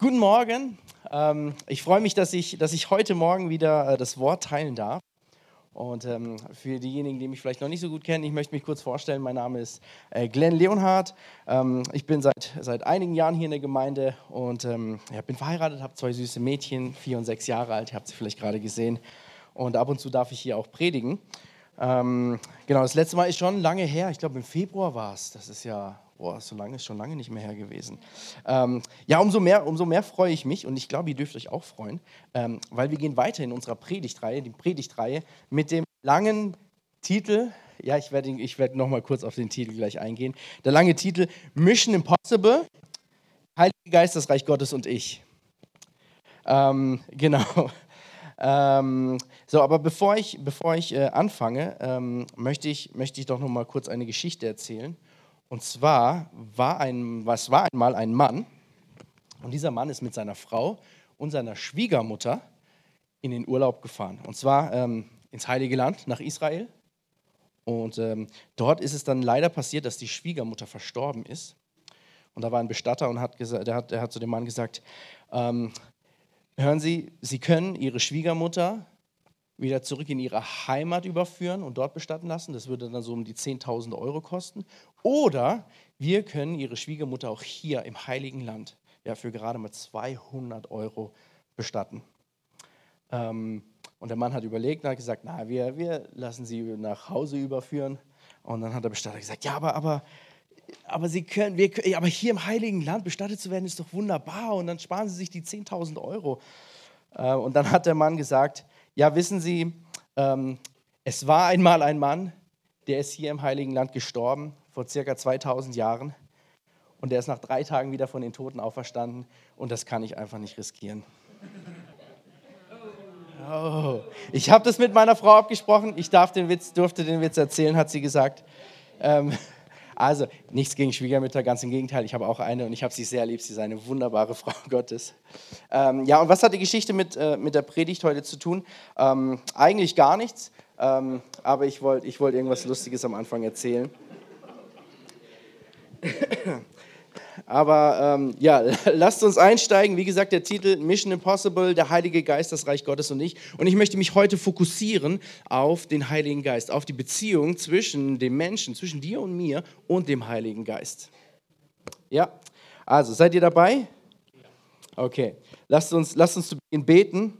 guten Morgen. Ähm, ich freue mich, dass ich, dass ich heute Morgen wieder äh, das Wort teilen darf. Und ähm, für diejenigen, die mich vielleicht noch nicht so gut kennen, ich möchte mich kurz vorstellen. Mein Name ist äh, Glenn Leonhardt. Ähm, ich bin seit, seit einigen Jahren hier in der Gemeinde und ja, bin verheiratet, habe zwei süße Mädchen, vier und sechs Jahre alt. Ihr habt sie vielleicht gerade gesehen. Und ab und zu darf ich hier auch predigen. Genau, das letzte Mal ist schon lange her. Ich glaube, im Februar war es. Das ist ja Boah, so lange ist schon lange nicht mehr her gewesen. Ähm, ja, umso mehr, umso mehr freue ich mich und ich glaube, ihr dürft euch auch freuen, ähm, weil wir gehen weiter in unserer Predigtreihe, die Predigtreihe mit dem langen Titel. Ja, ich werde ich werd noch mal kurz auf den Titel gleich eingehen. Der lange Titel Mission Impossible, Heiliger Geist, das Reich Gottes und ich. Ähm, genau. Ähm, so, aber bevor ich, bevor ich äh, anfange, ähm, möchte, ich, möchte ich doch noch mal kurz eine Geschichte erzählen. Und zwar war ein, was war einmal ein Mann, und dieser Mann ist mit seiner Frau und seiner Schwiegermutter in den Urlaub gefahren. Und zwar ähm, ins Heilige Land, nach Israel. Und ähm, dort ist es dann leider passiert, dass die Schwiegermutter verstorben ist. Und da war ein Bestatter und hat der, hat, der hat zu dem Mann gesagt, ähm, hören Sie, Sie können Ihre Schwiegermutter wieder zurück in ihre Heimat überführen und dort bestatten lassen. Das würde dann so um die 10.000 Euro kosten. Oder wir können ihre Schwiegermutter auch hier im Heiligen Land ja, für gerade mal 200 Euro bestatten. Ähm, und der Mann hat überlegt und hat gesagt, na, wir, wir lassen sie nach Hause überführen. Und dann hat der Bestatter gesagt, ja, aber, aber, aber, sie können, wir, aber hier im Heiligen Land bestattet zu werden, ist doch wunderbar. Und dann sparen sie sich die 10.000 Euro. Äh, und dann hat der Mann gesagt, ja, wissen Sie, ähm, es war einmal ein Mann, der ist hier im Heiligen Land gestorben, vor circa 2000 Jahren. Und der ist nach drei Tagen wieder von den Toten auferstanden. Und das kann ich einfach nicht riskieren. Oh. Ich habe das mit meiner Frau abgesprochen. Ich darf den Witz, durfte den Witz erzählen, hat sie gesagt. Ähm, also nichts gegen Schwiegermütter, ganz im Gegenteil. Ich habe auch eine und ich habe sie sehr lieb. Sie ist eine wunderbare Frau Gottes. Ähm, ja, und was hat die Geschichte mit, äh, mit der Predigt heute zu tun? Ähm, eigentlich gar nichts, ähm, aber ich wollte ich wollt irgendwas Lustiges am Anfang erzählen. Aber ähm, ja, lasst uns einsteigen. Wie gesagt, der Titel Mission Impossible, der Heilige Geist, das Reich Gottes und ich. Und ich möchte mich heute fokussieren auf den Heiligen Geist, auf die Beziehung zwischen dem Menschen, zwischen dir und mir und dem Heiligen Geist. Ja, also seid ihr dabei? Okay, lasst uns, lasst uns zu Beginn beten.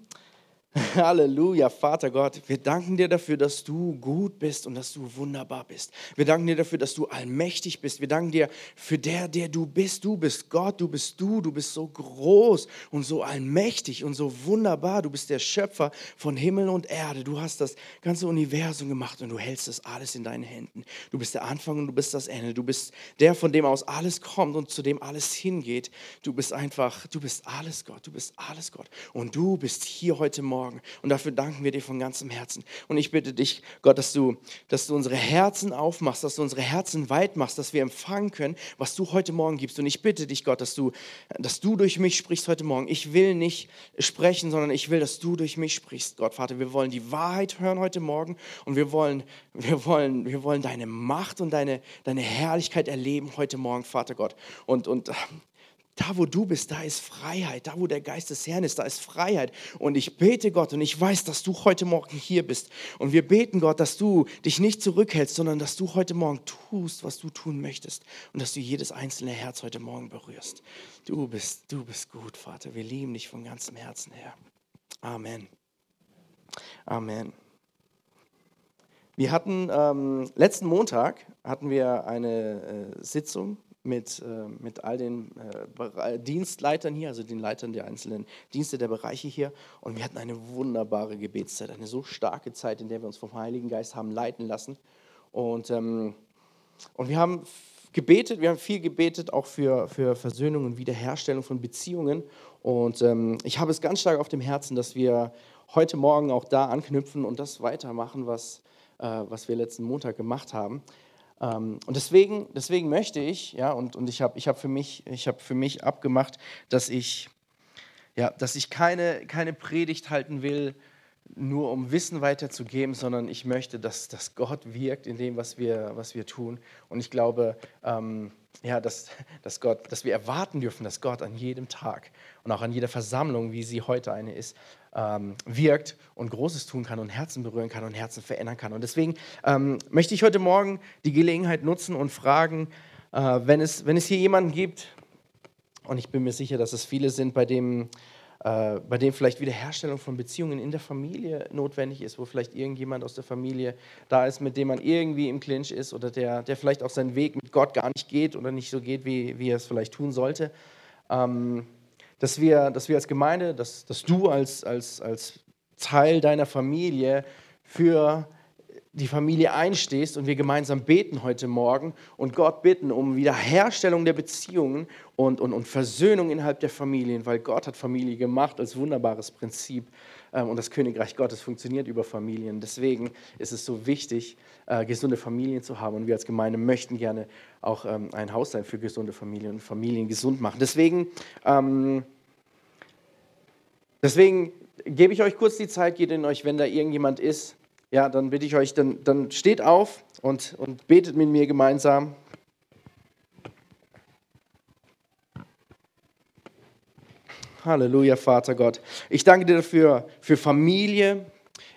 Halleluja, Vater Gott, wir danken dir dafür, dass du gut bist und dass du wunderbar bist. Wir danken dir dafür, dass du allmächtig bist. Wir danken dir für der, der du bist. Du bist Gott, du bist du, du bist so groß und so allmächtig und so wunderbar. Du bist der Schöpfer von Himmel und Erde. Du hast das ganze Universum gemacht und du hältst das alles in deinen Händen. Du bist der Anfang und du bist das Ende. Du bist der, von dem aus alles kommt und zu dem alles hingeht. Du bist einfach, du bist alles Gott, du bist alles Gott. Und du bist hier heute Morgen Morgen. Und dafür danken wir dir von ganzem Herzen. Und ich bitte dich, Gott, dass du, dass du unsere Herzen aufmachst, dass du unsere Herzen weit machst, dass wir empfangen können, was du heute Morgen gibst. Und ich bitte dich, Gott, dass du, dass du durch mich sprichst heute Morgen. Ich will nicht sprechen, sondern ich will, dass du durch mich sprichst, Gott, Vater. Wir wollen die Wahrheit hören heute Morgen und wir wollen, wir wollen, wir wollen deine Macht und deine, deine Herrlichkeit erleben heute Morgen, Vater Gott. Und, und da, wo du bist, da ist Freiheit. Da, wo der Geist des Herrn ist, da ist Freiheit. Und ich bete Gott und ich weiß, dass du heute Morgen hier bist. Und wir beten Gott, dass du dich nicht zurückhältst, sondern dass du heute Morgen tust, was du tun möchtest. Und dass du jedes einzelne Herz heute Morgen berührst. Du bist, du bist gut, Vater. Wir lieben dich von ganzem Herzen her. Amen. Amen. Wir hatten ähm, letzten Montag hatten wir eine äh, Sitzung mit, äh, mit all den äh, Dienstleitern hier, also den Leitern der einzelnen Dienste der Bereiche hier. Und wir hatten eine wunderbare Gebetszeit, eine so starke Zeit, in der wir uns vom Heiligen Geist haben leiten lassen. Und, ähm, und wir haben gebetet, wir haben viel gebetet, auch für, für Versöhnung und Wiederherstellung von Beziehungen. Und ähm, ich habe es ganz stark auf dem Herzen, dass wir heute Morgen auch da anknüpfen und das weitermachen, was, äh, was wir letzten Montag gemacht haben. Ähm, und deswegen, deswegen möchte ich, ja, und, und ich habe ich hab für, mich, hab für mich abgemacht, dass ich, ja, dass ich keine, keine Predigt halten will, nur um Wissen weiterzugeben, sondern ich möchte, dass, dass Gott wirkt in dem, was wir, was wir tun. Und ich glaube, ähm, ja, dass, dass, Gott, dass wir erwarten dürfen, dass Gott an jedem Tag und auch an jeder Versammlung, wie sie heute eine ist, ähm, wirkt und Großes tun kann und Herzen berühren kann und Herzen verändern kann. Und deswegen ähm, möchte ich heute Morgen die Gelegenheit nutzen und fragen, äh, wenn, es, wenn es hier jemanden gibt, und ich bin mir sicher, dass es viele sind, bei dem äh, bei dem vielleicht Wiederherstellung von Beziehungen in der Familie notwendig ist, wo vielleicht irgendjemand aus der Familie da ist, mit dem man irgendwie im Clinch ist oder der, der vielleicht auch seinen Weg mit Gott gar nicht geht oder nicht so geht, wie, wie er es vielleicht tun sollte. Ähm, dass, wir, dass wir als Gemeinde, dass, dass du als, als, als Teil deiner Familie für die Familie einstehst und wir gemeinsam beten heute Morgen und Gott bitten um Wiederherstellung der Beziehungen und, und, und Versöhnung innerhalb der Familien, weil Gott hat Familie gemacht als wunderbares Prinzip und das Königreich Gottes funktioniert über Familien. Deswegen ist es so wichtig, äh, gesunde Familien zu haben und wir als Gemeinde möchten gerne auch ähm, ein Haus sein für gesunde Familien und Familien gesund machen. Deswegen, ähm, deswegen gebe ich euch kurz die Zeit, geht in euch, wenn da irgendjemand ist, ja, dann bitte ich euch, dann, dann steht auf und, und betet mit mir gemeinsam. Halleluja, Vater Gott. Ich danke dir dafür, für Familie,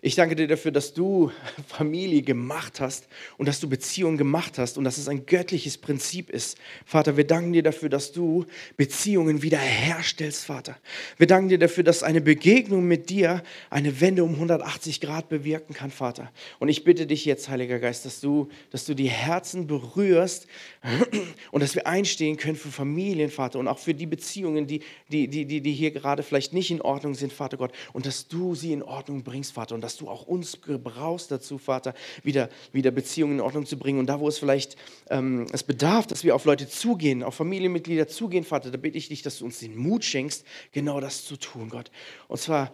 ich danke dir dafür, dass du Familie gemacht hast und dass du Beziehungen gemacht hast und dass es ein göttliches Prinzip ist. Vater, wir danken dir dafür, dass du Beziehungen wiederherstellst, Vater. Wir danken dir dafür, dass eine Begegnung mit dir eine Wende um 180 Grad bewirken kann, Vater. Und ich bitte dich jetzt, Heiliger Geist, dass du, dass du die Herzen berührst und dass wir einstehen können für Familien, Vater, und auch für die Beziehungen, die, die, die, die hier gerade vielleicht nicht in Ordnung sind, Vater Gott, und dass du sie in Ordnung bringst, Vater, und dass dass du auch uns gebrauchst dazu, Vater, wieder, wieder Beziehungen in Ordnung zu bringen. Und da, wo es vielleicht ähm, es bedarf, dass wir auf Leute zugehen, auf Familienmitglieder zugehen, Vater, da bitte ich dich, dass du uns den Mut schenkst, genau das zu tun, Gott. Und zwar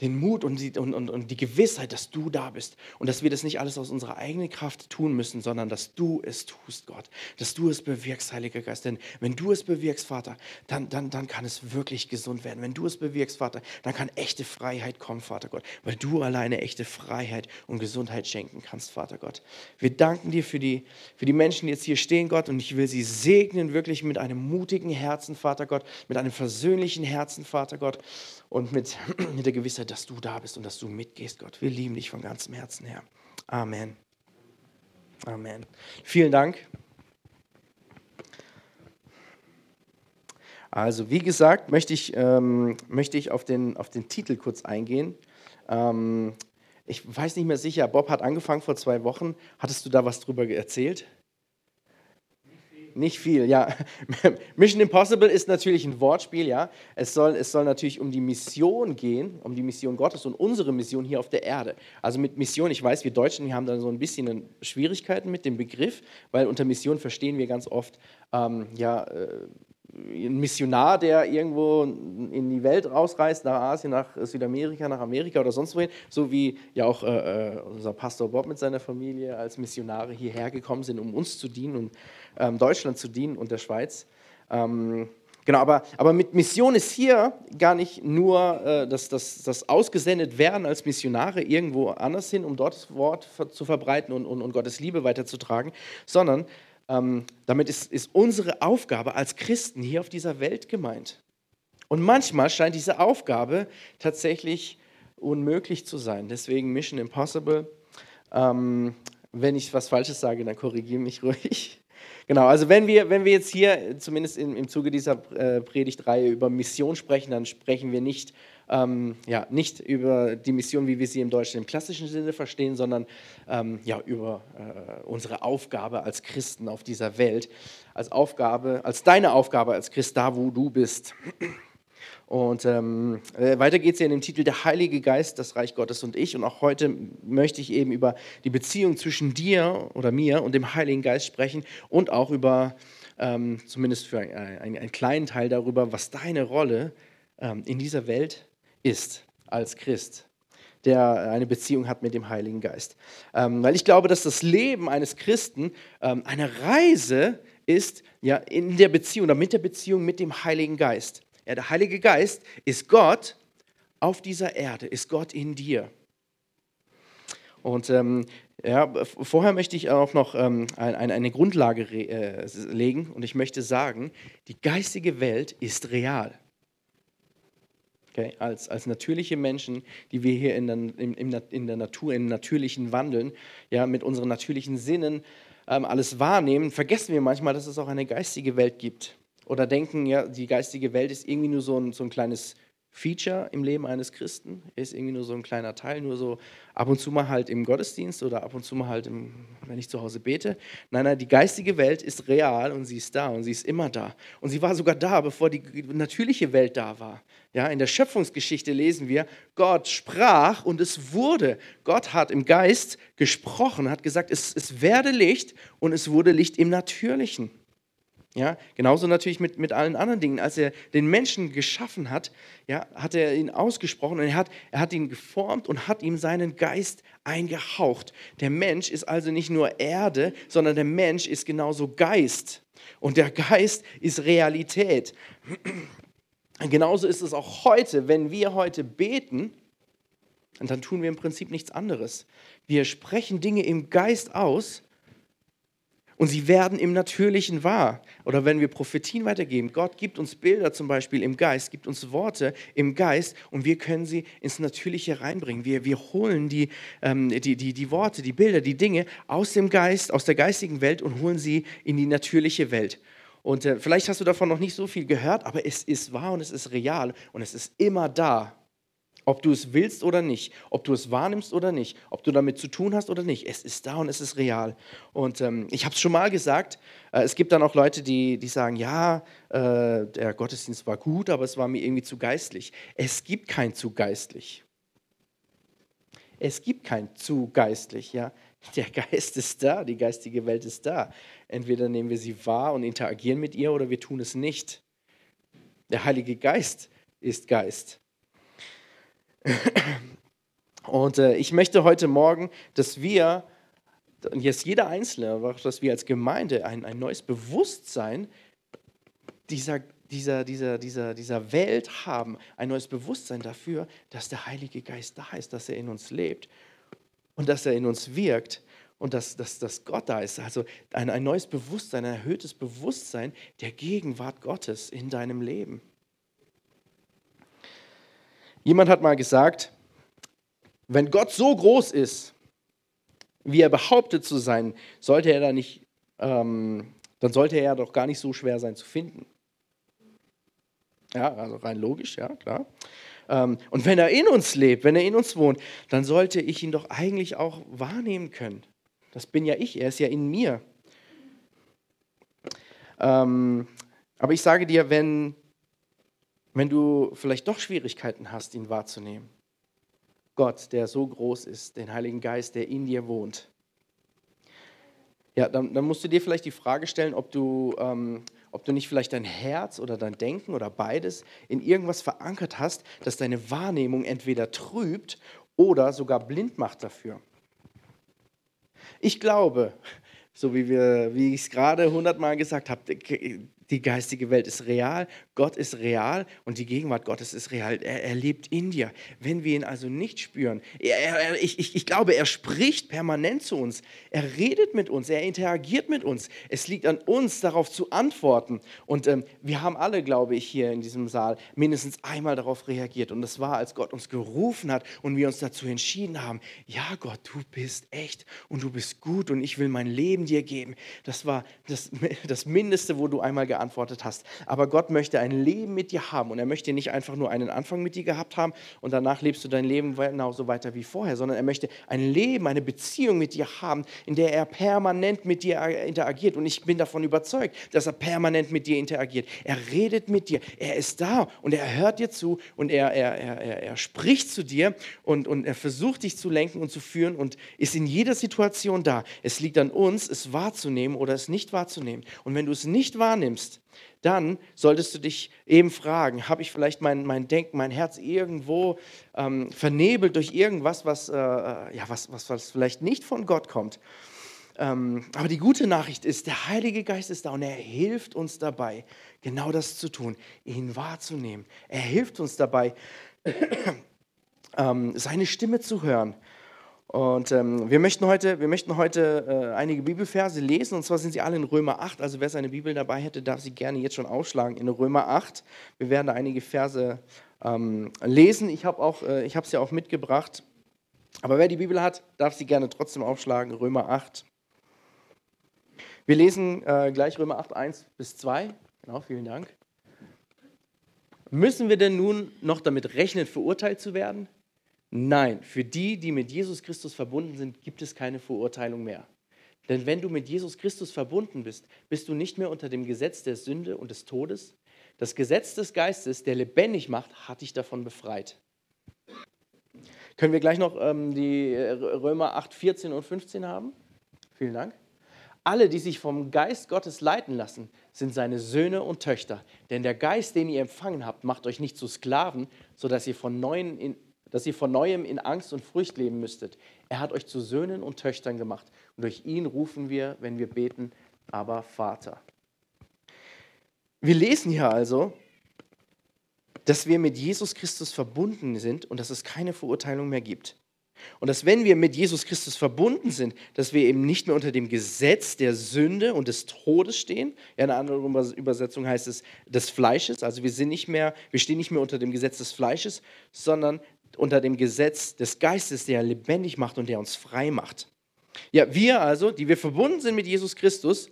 den Mut und die, und, und, und die Gewissheit, dass du da bist und dass wir das nicht alles aus unserer eigenen Kraft tun müssen, sondern dass du es tust, Gott, dass du es bewirkst, Heiliger Geist. Denn wenn du es bewirkst, Vater, dann, dann, dann kann es wirklich gesund werden. Wenn du es bewirkst, Vater, dann kann echte Freiheit kommen, Vater Gott, weil du alleine echte Freiheit und Gesundheit schenken kannst, Vater Gott. Wir danken dir für die, für die Menschen, die jetzt hier stehen, Gott, und ich will sie segnen wirklich mit einem mutigen Herzen, Vater Gott, mit einem versöhnlichen Herzen, Vater Gott und mit, mit der Gewissheit, dass du da bist und dass du mitgehst, Gott. Wir lieben dich von ganzem Herzen, Herr. Amen. Amen. Vielen Dank. Also, wie gesagt, möchte ich, ähm, möchte ich auf, den, auf den Titel kurz eingehen. Ähm, ich weiß nicht mehr sicher, Bob hat angefangen vor zwei Wochen. Hattest du da was drüber erzählt? Nicht viel, ja. Mission Impossible ist natürlich ein Wortspiel, ja. Es soll, es soll natürlich um die Mission gehen, um die Mission Gottes und unsere Mission hier auf der Erde. Also mit Mission, ich weiß, wir Deutschen haben da so ein bisschen Schwierigkeiten mit dem Begriff, weil unter Mission verstehen wir ganz oft, ähm, ja, äh, ein Missionar, der irgendwo in die Welt rausreist, nach Asien, nach Südamerika, nach Amerika oder sonst wohin, so wie ja auch äh, äh, unser Pastor Bob mit seiner Familie als Missionare hierher gekommen sind, um uns zu dienen und ähm, Deutschland zu dienen und der Schweiz. Ähm, genau, aber, aber mit Mission ist hier gar nicht nur äh, das, das, das ausgesendet werden als Missionare irgendwo anders hin, um dort das Wort zu verbreiten und, und, und Gottes Liebe weiterzutragen, sondern ähm, damit ist, ist unsere Aufgabe als Christen hier auf dieser Welt gemeint. Und manchmal scheint diese Aufgabe tatsächlich unmöglich zu sein. Deswegen Mission Impossible. Ähm, wenn ich was Falsches sage, dann korrigiere mich ruhig. Genau, also wenn wir, wenn wir jetzt hier zumindest im, im Zuge dieser äh, Predigtreihe über Mission sprechen, dann sprechen wir nicht ähm, ja, nicht über die Mission, wie wir sie im Deutschen im klassischen Sinne verstehen, sondern ähm, ja, über äh, unsere Aufgabe als Christen auf dieser Welt, als Aufgabe, als deine Aufgabe als Christ da, wo du bist. Und ähm, äh, weiter geht es ja in dem Titel Der Heilige Geist, das Reich Gottes und ich. Und auch heute möchte ich eben über die Beziehung zwischen dir oder mir und dem Heiligen Geist sprechen und auch über, ähm, zumindest für einen, einen, kleinen Teil darüber, was deine Rolle ähm, in dieser Welt ist ist als Christ, der eine Beziehung hat mit dem Heiligen Geist. Ähm, weil ich glaube, dass das Leben eines Christen ähm, eine Reise ist ja, in der Beziehung oder mit der Beziehung mit dem Heiligen Geist. Ja, der Heilige Geist ist Gott auf dieser Erde, ist Gott in dir. Und ähm, ja, vorher möchte ich auch noch ähm, ein, eine Grundlage äh, legen und ich möchte sagen, die geistige Welt ist real. Okay, als, als natürliche Menschen, die wir hier in der, in, in der Natur, im Natürlichen wandeln, ja, mit unseren natürlichen Sinnen ähm, alles wahrnehmen, vergessen wir manchmal, dass es auch eine geistige Welt gibt. Oder denken, ja, die geistige Welt ist irgendwie nur so ein, so ein kleines Feature im Leben eines Christen, ist irgendwie nur so ein kleiner Teil, nur so ab und zu mal halt im Gottesdienst oder ab und zu mal halt, im, wenn ich zu Hause bete. Nein, nein, die geistige Welt ist real und sie ist da und sie ist immer da. Und sie war sogar da, bevor die natürliche Welt da war. Ja, in der Schöpfungsgeschichte lesen wir, Gott sprach und es wurde. Gott hat im Geist gesprochen, hat gesagt, es, es werde Licht und es wurde Licht im Natürlichen. Ja, genauso natürlich mit, mit allen anderen Dingen. Als er den Menschen geschaffen hat, ja, hat er ihn ausgesprochen und er hat, er hat ihn geformt und hat ihm seinen Geist eingehaucht. Der Mensch ist also nicht nur Erde, sondern der Mensch ist genauso Geist. Und der Geist ist Realität. genauso ist es auch heute, wenn wir heute beten, dann tun wir im Prinzip nichts anderes. Wir sprechen Dinge im Geist aus und sie werden im Natürlichen wahr. Oder wenn wir Prophetien weitergeben, Gott gibt uns Bilder zum Beispiel im Geist, gibt uns Worte im Geist und wir können sie ins Natürliche reinbringen. Wir, wir holen die, ähm, die, die, die Worte, die Bilder, die Dinge aus dem Geist, aus der geistigen Welt und holen sie in die natürliche Welt. Und äh, vielleicht hast du davon noch nicht so viel gehört, aber es ist wahr und es ist real und es ist immer da. Ob du es willst oder nicht, ob du es wahrnimmst oder nicht, ob du damit zu tun hast oder nicht, es ist da und es ist real. Und ähm, ich habe es schon mal gesagt, äh, es gibt dann auch Leute, die, die sagen, ja, äh, der Gottesdienst war gut, aber es war mir irgendwie zu geistlich. Es gibt kein zu geistlich. Es gibt kein zu geistlich, ja. Der Geist ist da, die geistige Welt ist da. Entweder nehmen wir sie wahr und interagieren mit ihr oder wir tun es nicht. Der Heilige Geist ist Geist. Und äh, ich möchte heute Morgen, dass wir, und jetzt jeder Einzelne, dass wir als Gemeinde ein, ein neues Bewusstsein dieser, dieser, dieser, dieser, dieser Welt haben, ein neues Bewusstsein dafür, dass der Heilige Geist da ist, dass er in uns lebt und dass er in uns wirkt und dass, dass, dass Gott da ist. Also ein, ein neues Bewusstsein, ein erhöhtes Bewusstsein der Gegenwart Gottes in deinem Leben. Jemand hat mal gesagt, wenn Gott so groß ist, wie er behauptet zu sein, sollte er da nicht, ähm, dann sollte er doch gar nicht so schwer sein zu finden. Ja, also rein logisch, ja, klar. Ähm, und wenn er in uns lebt, wenn er in uns wohnt, dann sollte ich ihn doch eigentlich auch wahrnehmen können. Das bin ja ich, er ist ja in mir. Ähm, aber ich sage dir, wenn wenn du vielleicht doch Schwierigkeiten hast, ihn wahrzunehmen. Gott, der so groß ist, den Heiligen Geist, der in dir wohnt. Ja, dann, dann musst du dir vielleicht die Frage stellen, ob du, ähm, ob du nicht vielleicht dein Herz oder dein Denken oder beides in irgendwas verankert hast, das deine Wahrnehmung entweder trübt oder sogar blind macht dafür. Ich glaube, so wie, wie ich es gerade hundertmal gesagt habe, die geistige Welt ist real, Gott ist real und die Gegenwart Gottes ist real. Er, er lebt in dir. Wenn wir ihn also nicht spüren, er, er, ich, ich, ich glaube, er spricht permanent zu uns. Er redet mit uns, er interagiert mit uns. Es liegt an uns, darauf zu antworten. Und ähm, wir haben alle, glaube ich, hier in diesem Saal mindestens einmal darauf reagiert. Und das war, als Gott uns gerufen hat und wir uns dazu entschieden haben, ja Gott, du bist echt und du bist gut und ich will mein Leben dir geben. Das war das, das Mindeste, wo du einmal geantwortet geantwortet hast. Aber Gott möchte ein Leben mit dir haben und er möchte nicht einfach nur einen Anfang mit dir gehabt haben und danach lebst du dein Leben genauso weiter wie vorher, sondern er möchte ein Leben, eine Beziehung mit dir haben, in der er permanent mit dir interagiert. Und ich bin davon überzeugt, dass er permanent mit dir interagiert. Er redet mit dir, er ist da und er hört dir zu und er, er, er, er spricht zu dir und, und er versucht dich zu lenken und zu führen und ist in jeder Situation da. Es liegt an uns, es wahrzunehmen oder es nicht wahrzunehmen. Und wenn du es nicht wahrnimmst, dann solltest du dich eben fragen, habe ich vielleicht mein, mein Denken, mein Herz irgendwo ähm, vernebelt durch irgendwas, was, äh, äh, ja, was, was, was vielleicht nicht von Gott kommt. Ähm, aber die gute Nachricht ist, der Heilige Geist ist da und er hilft uns dabei, genau das zu tun, ihn wahrzunehmen. Er hilft uns dabei, ähm, seine Stimme zu hören Und ähm, wir möchten heute, wir möchten heute äh, einige Bibelverse lesen, und zwar sind sie alle in Römer 8. Also wer seine Bibel dabei hätte, darf sie gerne jetzt schon aufschlagen in Römer 8. Wir werden da einige Verse ähm, lesen. Ich habe äh, ja auch mitgebracht. Aber wer die Bibel hat, darf sie gerne trotzdem aufschlagen. Römer 8. Wir lesen äh, gleich Römer 8, 1 bis 2. Genau, vielen Dank. Müssen wir denn nun noch damit rechnen, verurteilt zu werden? Nein, für die, die mit Jesus Christus verbunden sind, gibt es keine Verurteilung mehr. Denn wenn du mit Jesus Christus verbunden bist, bist du nicht mehr unter dem Gesetz der Sünde und des Todes. Das Gesetz des Geistes, der lebendig macht, hat dich davon befreit. Können wir gleich noch ähm, die Römer 8, 14 und 15 haben? Vielen Dank. Alle, die sich vom Geist Gottes leiten lassen, sind seine Söhne und Töchter. Denn der Geist, den ihr empfangen habt, macht euch nicht zu Sklaven, sodass ihr von Neuen in dass ihr von neuem in Angst und Furcht leben müsstet. Er hat euch zu Söhnen und Töchtern gemacht. Und durch ihn rufen wir, wenn wir beten, aber Vater. Wir lesen hier also, dass wir mit Jesus Christus verbunden sind und dass es keine Verurteilung mehr gibt. Und dass wenn wir mit Jesus Christus verbunden sind, dass wir eben nicht mehr unter dem Gesetz der Sünde und des Todes stehen. Ja, in einer anderen Übersetzung heißt es des Fleisches. Also wir sind nicht mehr, wir stehen nicht mehr unter dem Gesetz des Fleisches, sondern unter dem Gesetz des Geistes, der lebendig macht und der uns frei macht. Ja, wir also, die wir verbunden sind mit Jesus Christus,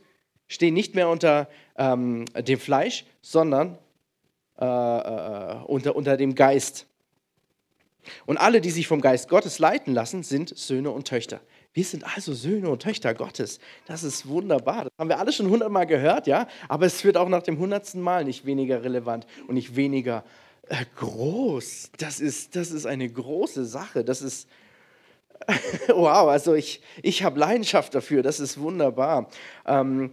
stehen nicht mehr unter ähm, dem Fleisch, sondern äh, äh, unter, unter dem Geist. Und alle, die sich vom Geist Gottes leiten lassen, sind Söhne und Töchter. Wir sind also Söhne und Töchter Gottes. Das ist wunderbar. Das haben wir alle schon hundertmal gehört, ja. Aber es wird auch nach dem hundertsten Mal nicht weniger relevant und nicht weniger äh, groß. Das ist, das ist eine große Sache. Das ist, wow, also ich, ich habe Leidenschaft dafür. Das ist wunderbar. Ähm,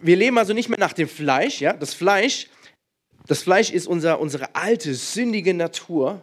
wir leben also nicht mehr nach dem Fleisch. Ja? Das Fleisch, das Fleisch ist unser, unsere alte, sündige Natur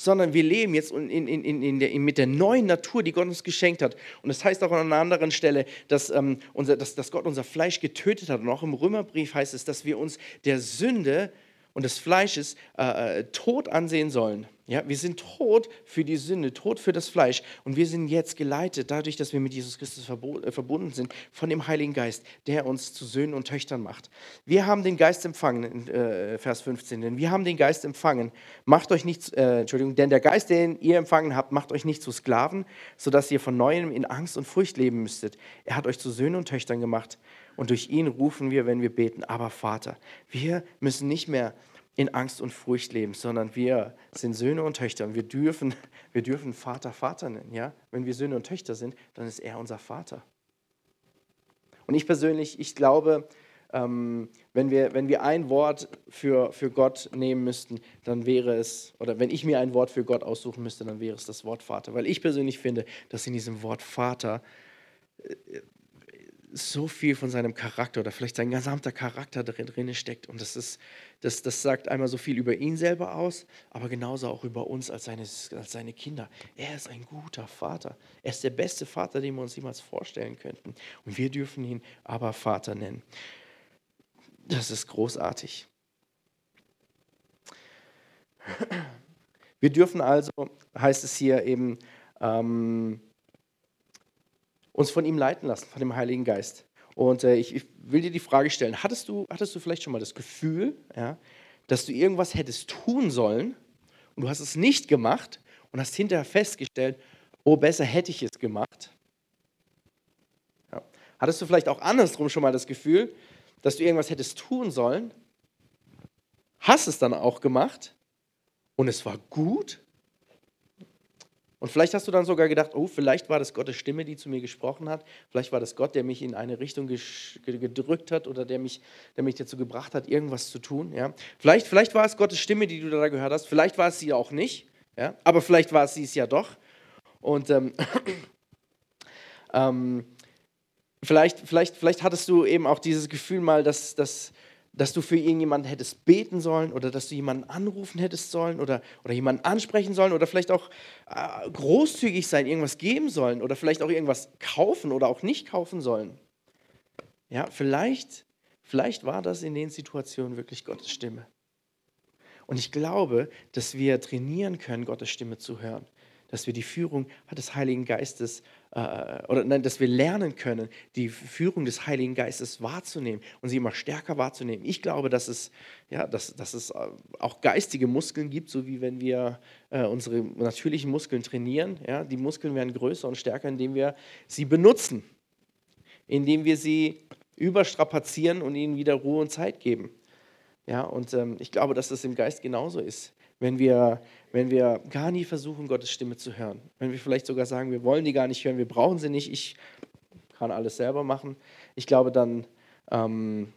sondern wir leben jetzt in, in, in, der, mit der neuen Natur, die Gott uns geschenkt hat. Und das heißt auch an einer anderen Stelle, dass, ähm, unser, dass, dass Gott unser Fleisch getötet hat. Und auch im Römerbrief heißt es, dass wir uns der Sünde und des Fleisches äh, äh, tot ansehen sollen. Ja, wir sind tot für die Sünde, tot für das Fleisch. Und wir sind jetzt geleitet, dadurch, dass wir mit Jesus Christus äh, verbunden sind, von dem Heiligen Geist, der uns zu Söhnen und Töchtern macht. Wir haben den Geist empfangen, äh, Vers 15, denn wir haben den Geist empfangen. Macht euch nicht, äh, Entschuldigung, denn der Geist, den ihr empfangen habt, macht euch nicht zu Sklaven, sodass ihr von neuem in Angst und Furcht leben müsstet. Er hat euch zu Söhnen und Töchtern gemacht. Und durch ihn rufen wir, wenn wir beten, aber Vater. Wir müssen nicht mehr in Angst und Furcht leben, sondern wir sind Söhne und Töchter und wir dürfen, wir dürfen Vater Vater nennen. Ja? Wenn wir Söhne und Töchter sind, dann ist er unser Vater. Und ich persönlich, ich glaube, ähm, wenn, wir, wenn wir ein Wort für, für Gott nehmen müssten, dann wäre es, oder wenn ich mir ein Wort für Gott aussuchen müsste, dann wäre es das Wort Vater. Weil ich persönlich finde, dass in diesem Wort Vater äh, so viel von seinem Charakter oder vielleicht sein gesamter Charakter drin, steckt. Und das, ist, das, das sagt einmal so viel über ihn selber aus, aber genauso auch über uns als seine, als seine Kinder. Er ist ein guter Vater. Er ist der beste Vater, den wir uns jemals vorstellen könnten. Und wir dürfen ihn aber Vater nennen. Das ist großartig. Wir dürfen also, heißt es hier eben, ähm, uns von ihm leiten lassen, von dem Heiligen Geist. Und äh, ich, ich, will dir die Frage stellen, hattest du, hattest du vielleicht schon mal das Gefühl, ja, dass du irgendwas hättest tun sollen und du hast es nicht gemacht und hast hinterher festgestellt, oh, besser hätte ich es gemacht? Ja. Hattest du vielleicht auch andersrum schon mal das Gefühl, dass du irgendwas hättest tun sollen, hast es dann auch gemacht und es war gut und vielleicht hast du dann sogar gedacht, oh, vielleicht war das Gottes Stimme, die zu mir gesprochen hat. Vielleicht war das Gott, der mich in eine Richtung gedrückt hat oder der mich, der mich dazu gebracht hat, irgendwas zu tun. Ja? Vielleicht, vielleicht war es Gottes Stimme, die du da gehört hast. Vielleicht war es sie auch nicht. Ja? Aber vielleicht war es sie es ja doch. Und ähm, ähm, vielleicht, vielleicht, vielleicht hattest du eben auch dieses Gefühl mal, dass, dass, dass du für irgendjemanden hättest beten sollen oder dass du jemanden anrufen hättest sollen oder, oder jemanden ansprechen sollen oder vielleicht auch äh, großzügig sein, irgendwas geben sollen oder vielleicht auch irgendwas kaufen oder auch nicht kaufen sollen. Ja, vielleicht, vielleicht war das in den Situationen wirklich Gottes Stimme. Und ich glaube, dass wir trainieren können, Gottes Stimme zu hören. dass wir die Führung des Heiligen Geistes oder nein, dass wir lernen können, die Führung des Heiligen Geistes wahrzunehmen und sie immer stärker wahrzunehmen. Ich glaube, dass es, ja, dass, dass es äh, auch geistige Muskeln gibt, so wie wenn wir äh, unsere natürlichen Muskeln trainieren. Ja, die Muskeln werden größer und stärker, indem wir sie benutzen, indem wir sie überstrapazieren und ihnen wieder Ruhe und Zeit geben. Ja, und ähm, ich glaube, dass das im Geist genauso ist. Wenn wir, wenn wir gar nie versuchen, Gottes Stimme zu hören, wenn wir vielleicht sogar sagen, wir wollen die gar nicht hören, wir brauchen sie nicht, ich kann alles selber machen, ich glaube, dann, ähm,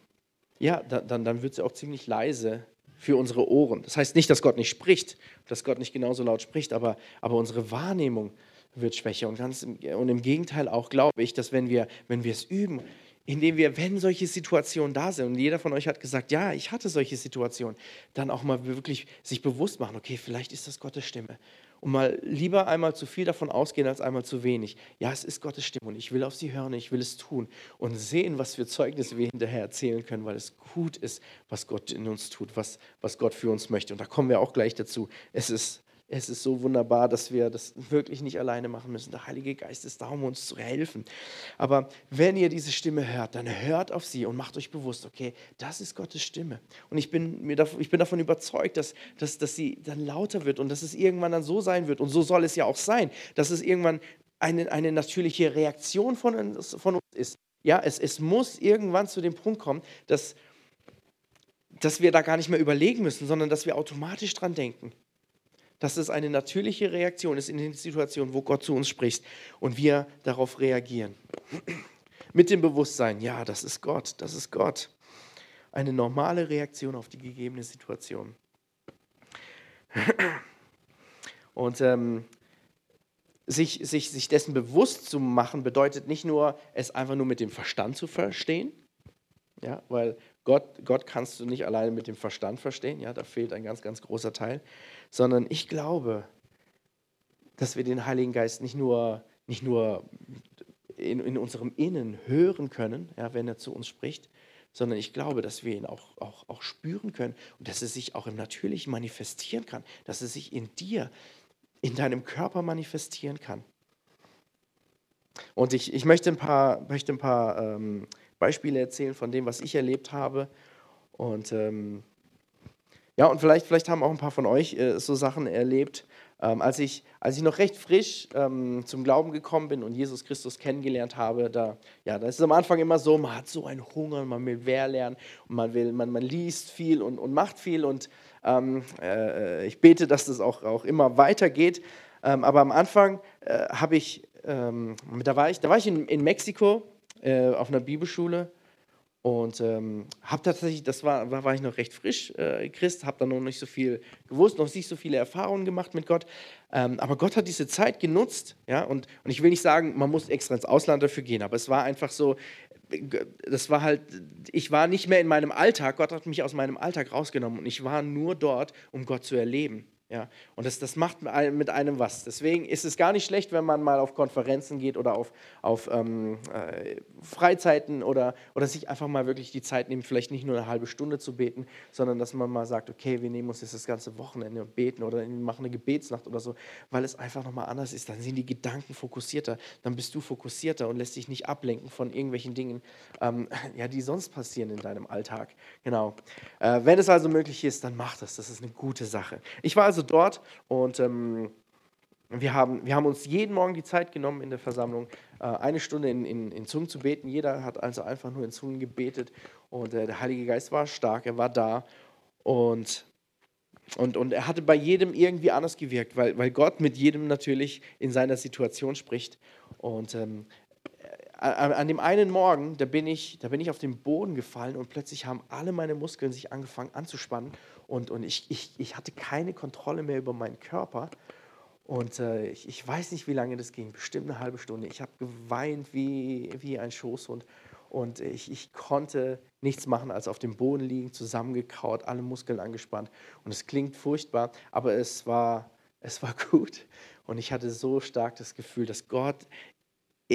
ja, dann, dann wird sie auch ziemlich leise für unsere Ohren. Das heißt nicht, dass Gott nicht spricht, dass Gott nicht genauso laut spricht, aber, aber unsere Wahrnehmung wird schwächer. Und, ganz im, und im Gegenteil auch glaube ich, dass wenn wir, wenn wir es üben, indem wir, wenn solche Situationen da sind, und jeder von euch hat gesagt, ja, ich hatte solche Situationen, dann auch mal wirklich sich bewusst machen, okay, vielleicht ist das Gottes Stimme. Und mal lieber einmal zu viel davon ausgehen, als einmal zu wenig. Ja, es ist Gottes Stimme und ich will auf sie hören, ich will es tun und sehen, was für Zeugnisse wir hinterher erzählen können, weil es gut ist, was Gott in uns tut, was, was Gott für uns möchte. Und da kommen wir auch gleich dazu. Es ist es ist so wunderbar, dass wir das wirklich nicht alleine machen müssen. Der Heilige Geist ist da, um uns zu helfen. Aber wenn ihr diese Stimme hört, dann hört auf sie und macht euch bewusst, okay, das ist Gottes Stimme. Und ich bin, mir davon, ich bin davon überzeugt, dass, dass, dass sie dann lauter wird und dass es irgendwann dann so sein wird. Und so soll es ja auch sein, dass es irgendwann eine, eine natürliche Reaktion von uns, von uns ist. Ja, es, es muss irgendwann zu dem Punkt kommen, dass, dass wir da gar nicht mehr überlegen müssen, sondern dass wir automatisch dran denken dass es eine natürliche Reaktion ist in den Situationen, wo Gott zu uns spricht und wir darauf reagieren. Mit dem Bewusstsein, ja, das ist Gott, das ist Gott. Eine normale Reaktion auf die gegebene Situation. Und ähm, sich, sich, sich dessen bewusst zu machen, bedeutet nicht nur, es einfach nur mit dem Verstand zu verstehen, ja, weil Gott, Gott kannst du nicht alleine mit dem Verstand verstehen, ja, da fehlt ein ganz, ganz großer Teil, sondern ich glaube, dass wir den Heiligen Geist nicht nur, nicht nur in, in unserem Innen hören können, ja, wenn er zu uns spricht, sondern ich glaube, dass wir ihn auch, auch, auch spüren können und dass er sich auch im Natürlichen manifestieren kann, dass er sich in dir, in deinem Körper manifestieren kann. Und ich, ich möchte ein paar, möchte ein paar ähm, Beispiele erzählen von dem, was ich erlebt habe. Und ähm, ja, und vielleicht, vielleicht haben auch ein paar von euch äh, so Sachen erlebt. Ähm, als, ich, als ich noch recht frisch ähm, zum Glauben gekommen bin und Jesus Christus kennengelernt habe, da, ja, da ist es am Anfang immer so, man hat so einen Hunger, man will mehr lernen und man, will, man, man liest viel und, und macht viel und ähm, äh, ich bete, dass das auch, auch immer weitergeht. Ähm, aber am Anfang äh, habe ich, ähm, da war ich, da war ich in, in Mexiko äh, auf einer Bibelschule und ähm, habe tatsächlich, das war, war, war ich noch recht frisch, äh, Christ, habe da noch nicht so viel gewusst, noch nicht so viele Erfahrungen gemacht mit Gott. Ähm, aber Gott hat diese Zeit genutzt, ja, und, und ich will nicht sagen, man muss extra ins Ausland dafür gehen, aber es war einfach so, das war halt, ich war nicht mehr in meinem Alltag, Gott hat mich aus meinem Alltag rausgenommen und ich war nur dort, um Gott zu erleben. Ja, und das, das macht mit einem was. Deswegen ist es gar nicht schlecht, wenn man mal auf Konferenzen geht oder auf, auf ähm, äh, Freizeiten oder, oder sich einfach mal wirklich die Zeit nimmt, vielleicht nicht nur eine halbe Stunde zu beten, sondern dass man mal sagt, okay, wir nehmen uns jetzt das ganze Wochenende und beten oder machen eine Gebetsnacht oder so, weil es einfach nochmal anders ist. Dann sind die Gedanken fokussierter, dann bist du fokussierter und lässt dich nicht ablenken von irgendwelchen Dingen, ähm, ja, die sonst passieren in deinem Alltag. Genau. Äh, wenn es also möglich ist, dann mach das. Das ist eine gute Sache. Ich war also also dort und ähm, wir, haben, wir haben uns jeden Morgen die Zeit genommen in der Versammlung, äh, eine Stunde in, in, in Zungen zu beten. Jeder hat also einfach nur in Zungen gebetet und äh, der Heilige Geist war stark, er war da und und, und er hatte bei jedem irgendwie anders gewirkt, weil, weil Gott mit jedem natürlich in seiner Situation spricht. Und ähm, an, an, dem einen Morgen, da bin, ich, da bin ich auf den Boden gefallen und plötzlich haben alle meine Muskeln sich angefangen anzuspannen und, und ich, ich, ich hatte keine Kontrolle mehr über meinen Körper. Und äh, ich, ich, weiß nicht, wie lange das ging, bestimmt eine halbe Stunde. Ich habe geweint wie, wie ein Schoßhund und ich, ich konnte nichts machen, als auf dem Boden liegen, zusammengekaut, alle Muskeln angespannt. Und es klingt furchtbar, aber es war, es war gut. Und ich hatte so stark das Gefühl, dass Gott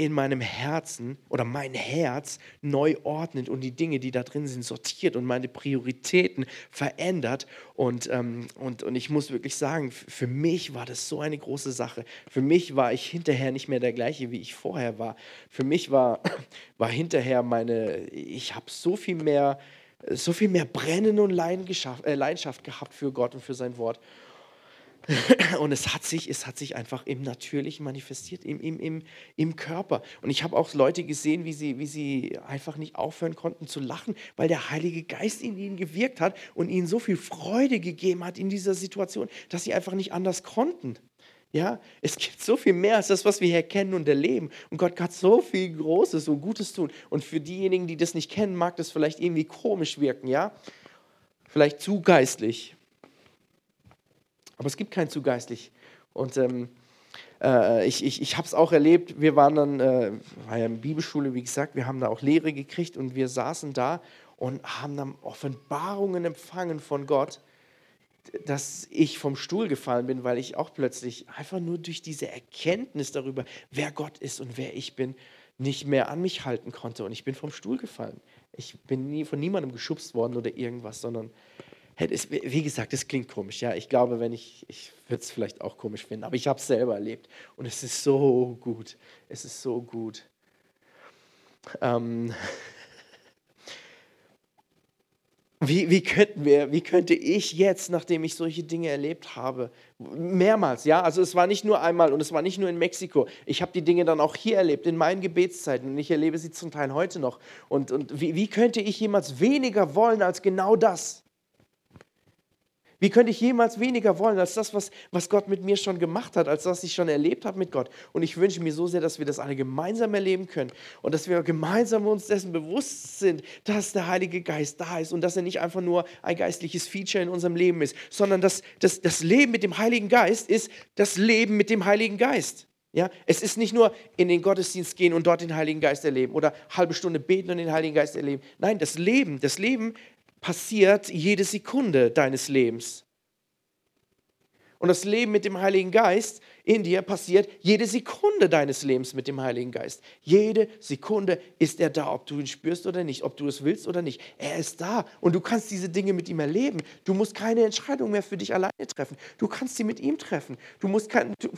in meinem Herzen oder mein Herz neu ordnet und die Dinge, die da drin sind, sortiert und meine Prioritäten verändert. Und, ähm, und, und ich muss wirklich sagen, für mich war das so eine große Sache. Für mich war ich hinterher nicht mehr der gleiche, wie ich vorher war. Für mich war, war hinterher meine, ich habe so viel mehr so viel mehr Brennen und äh, Leidenschaft gehabt für Gott und für sein Wort. Und es hat sich, es hat sich einfach im Natürlichen manifestiert, im, im, im, im Körper. Und ich habe auch Leute gesehen, wie sie, wie sie einfach nicht aufhören konnten zu lachen, weil der Heilige Geist in ihnen gewirkt hat und ihnen so viel Freude gegeben hat in dieser Situation, dass sie einfach nicht anders konnten. Ja, es gibt so viel mehr als das, was wir hier kennen und erleben. Und Gott kann so viel Großes und Gutes tun. Und für diejenigen, die das nicht kennen, mag das vielleicht irgendwie komisch wirken, ja? Vielleicht zu geistlich. Aber es gibt kein zu geistlich. Und ähm, äh, ich, ich, ich habe es auch erlebt. Wir waren dann, äh, war ja in Bibelschule, wie gesagt, wir haben da auch Lehre gekriegt und wir saßen da und haben dann Offenbarungen empfangen von Gott dass ich vom Stuhl gefallen bin, weil ich auch plötzlich einfach nur durch diese Erkenntnis darüber, wer Gott ist und wer ich bin, nicht mehr an mich halten konnte. Und ich bin vom Stuhl gefallen. Ich bin nie von niemandem geschubst worden oder irgendwas, sondern es, wie gesagt, es klingt komisch. Ja, ich glaube, wenn ich, ich würde es vielleicht auch komisch finden, aber ich habe es selber erlebt und es ist so gut. Es ist so gut. Ähm, Wie, wie, könnten wir, wie könnte ich jetzt, nachdem ich solche Dinge erlebt habe, mehrmals, ja, also es war nicht nur einmal und es war nicht nur in Mexiko, ich habe die Dinge dann auch hier erlebt, in meinen Gebetszeiten und ich erlebe sie zum Teil heute noch. Und, und wie, wie könnte ich jemals weniger wollen als genau das? Wie könnte ich jemals weniger wollen als das, was, was Gott mit mir schon gemacht hat, als das ich schon erlebt habe mit Gott? Und ich wünsche mir so sehr, dass wir das alle gemeinsam erleben können und dass wir gemeinsam uns dessen bewusst sind, dass der Heilige Geist da ist und dass er nicht einfach nur ein geistliches Feature in unserem Leben ist, sondern dass, dass das Leben mit dem Heiligen Geist ist das Leben mit dem Heiligen Geist. Ja, es ist nicht nur in den Gottesdienst gehen und dort den Heiligen Geist erleben oder halbe Stunde beten und den Heiligen Geist erleben. Nein, das Leben, das Leben passiert jede Sekunde deines Lebens. Und das Leben mit dem Heiligen Geist in dir passiert jede Sekunde deines Lebens mit dem Heiligen Geist. Jede Sekunde ist er da, ob du ihn spürst oder nicht, ob du es willst oder nicht. Er ist da und du kannst diese Dinge mit ihm erleben. Du musst keine Entscheidung mehr für dich alleine treffen. Du kannst sie mit ihm treffen. Du musst kein, du,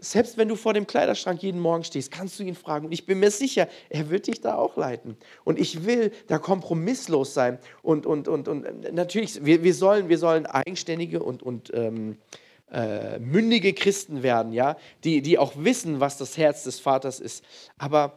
selbst wenn du vor dem Kleiderschrank jeden Morgen stehst, kannst du ihn fragen. Und ich bin mir sicher, er wird dich da auch leiten. Und ich will da kompromisslos sein. Und, und, und, und natürlich, wir, wir, sollen, wir sollen eigenständige und, und ähm, äh, mündige Christen werden, ja, die, die auch wissen, was das Herz des Vaters ist. Aber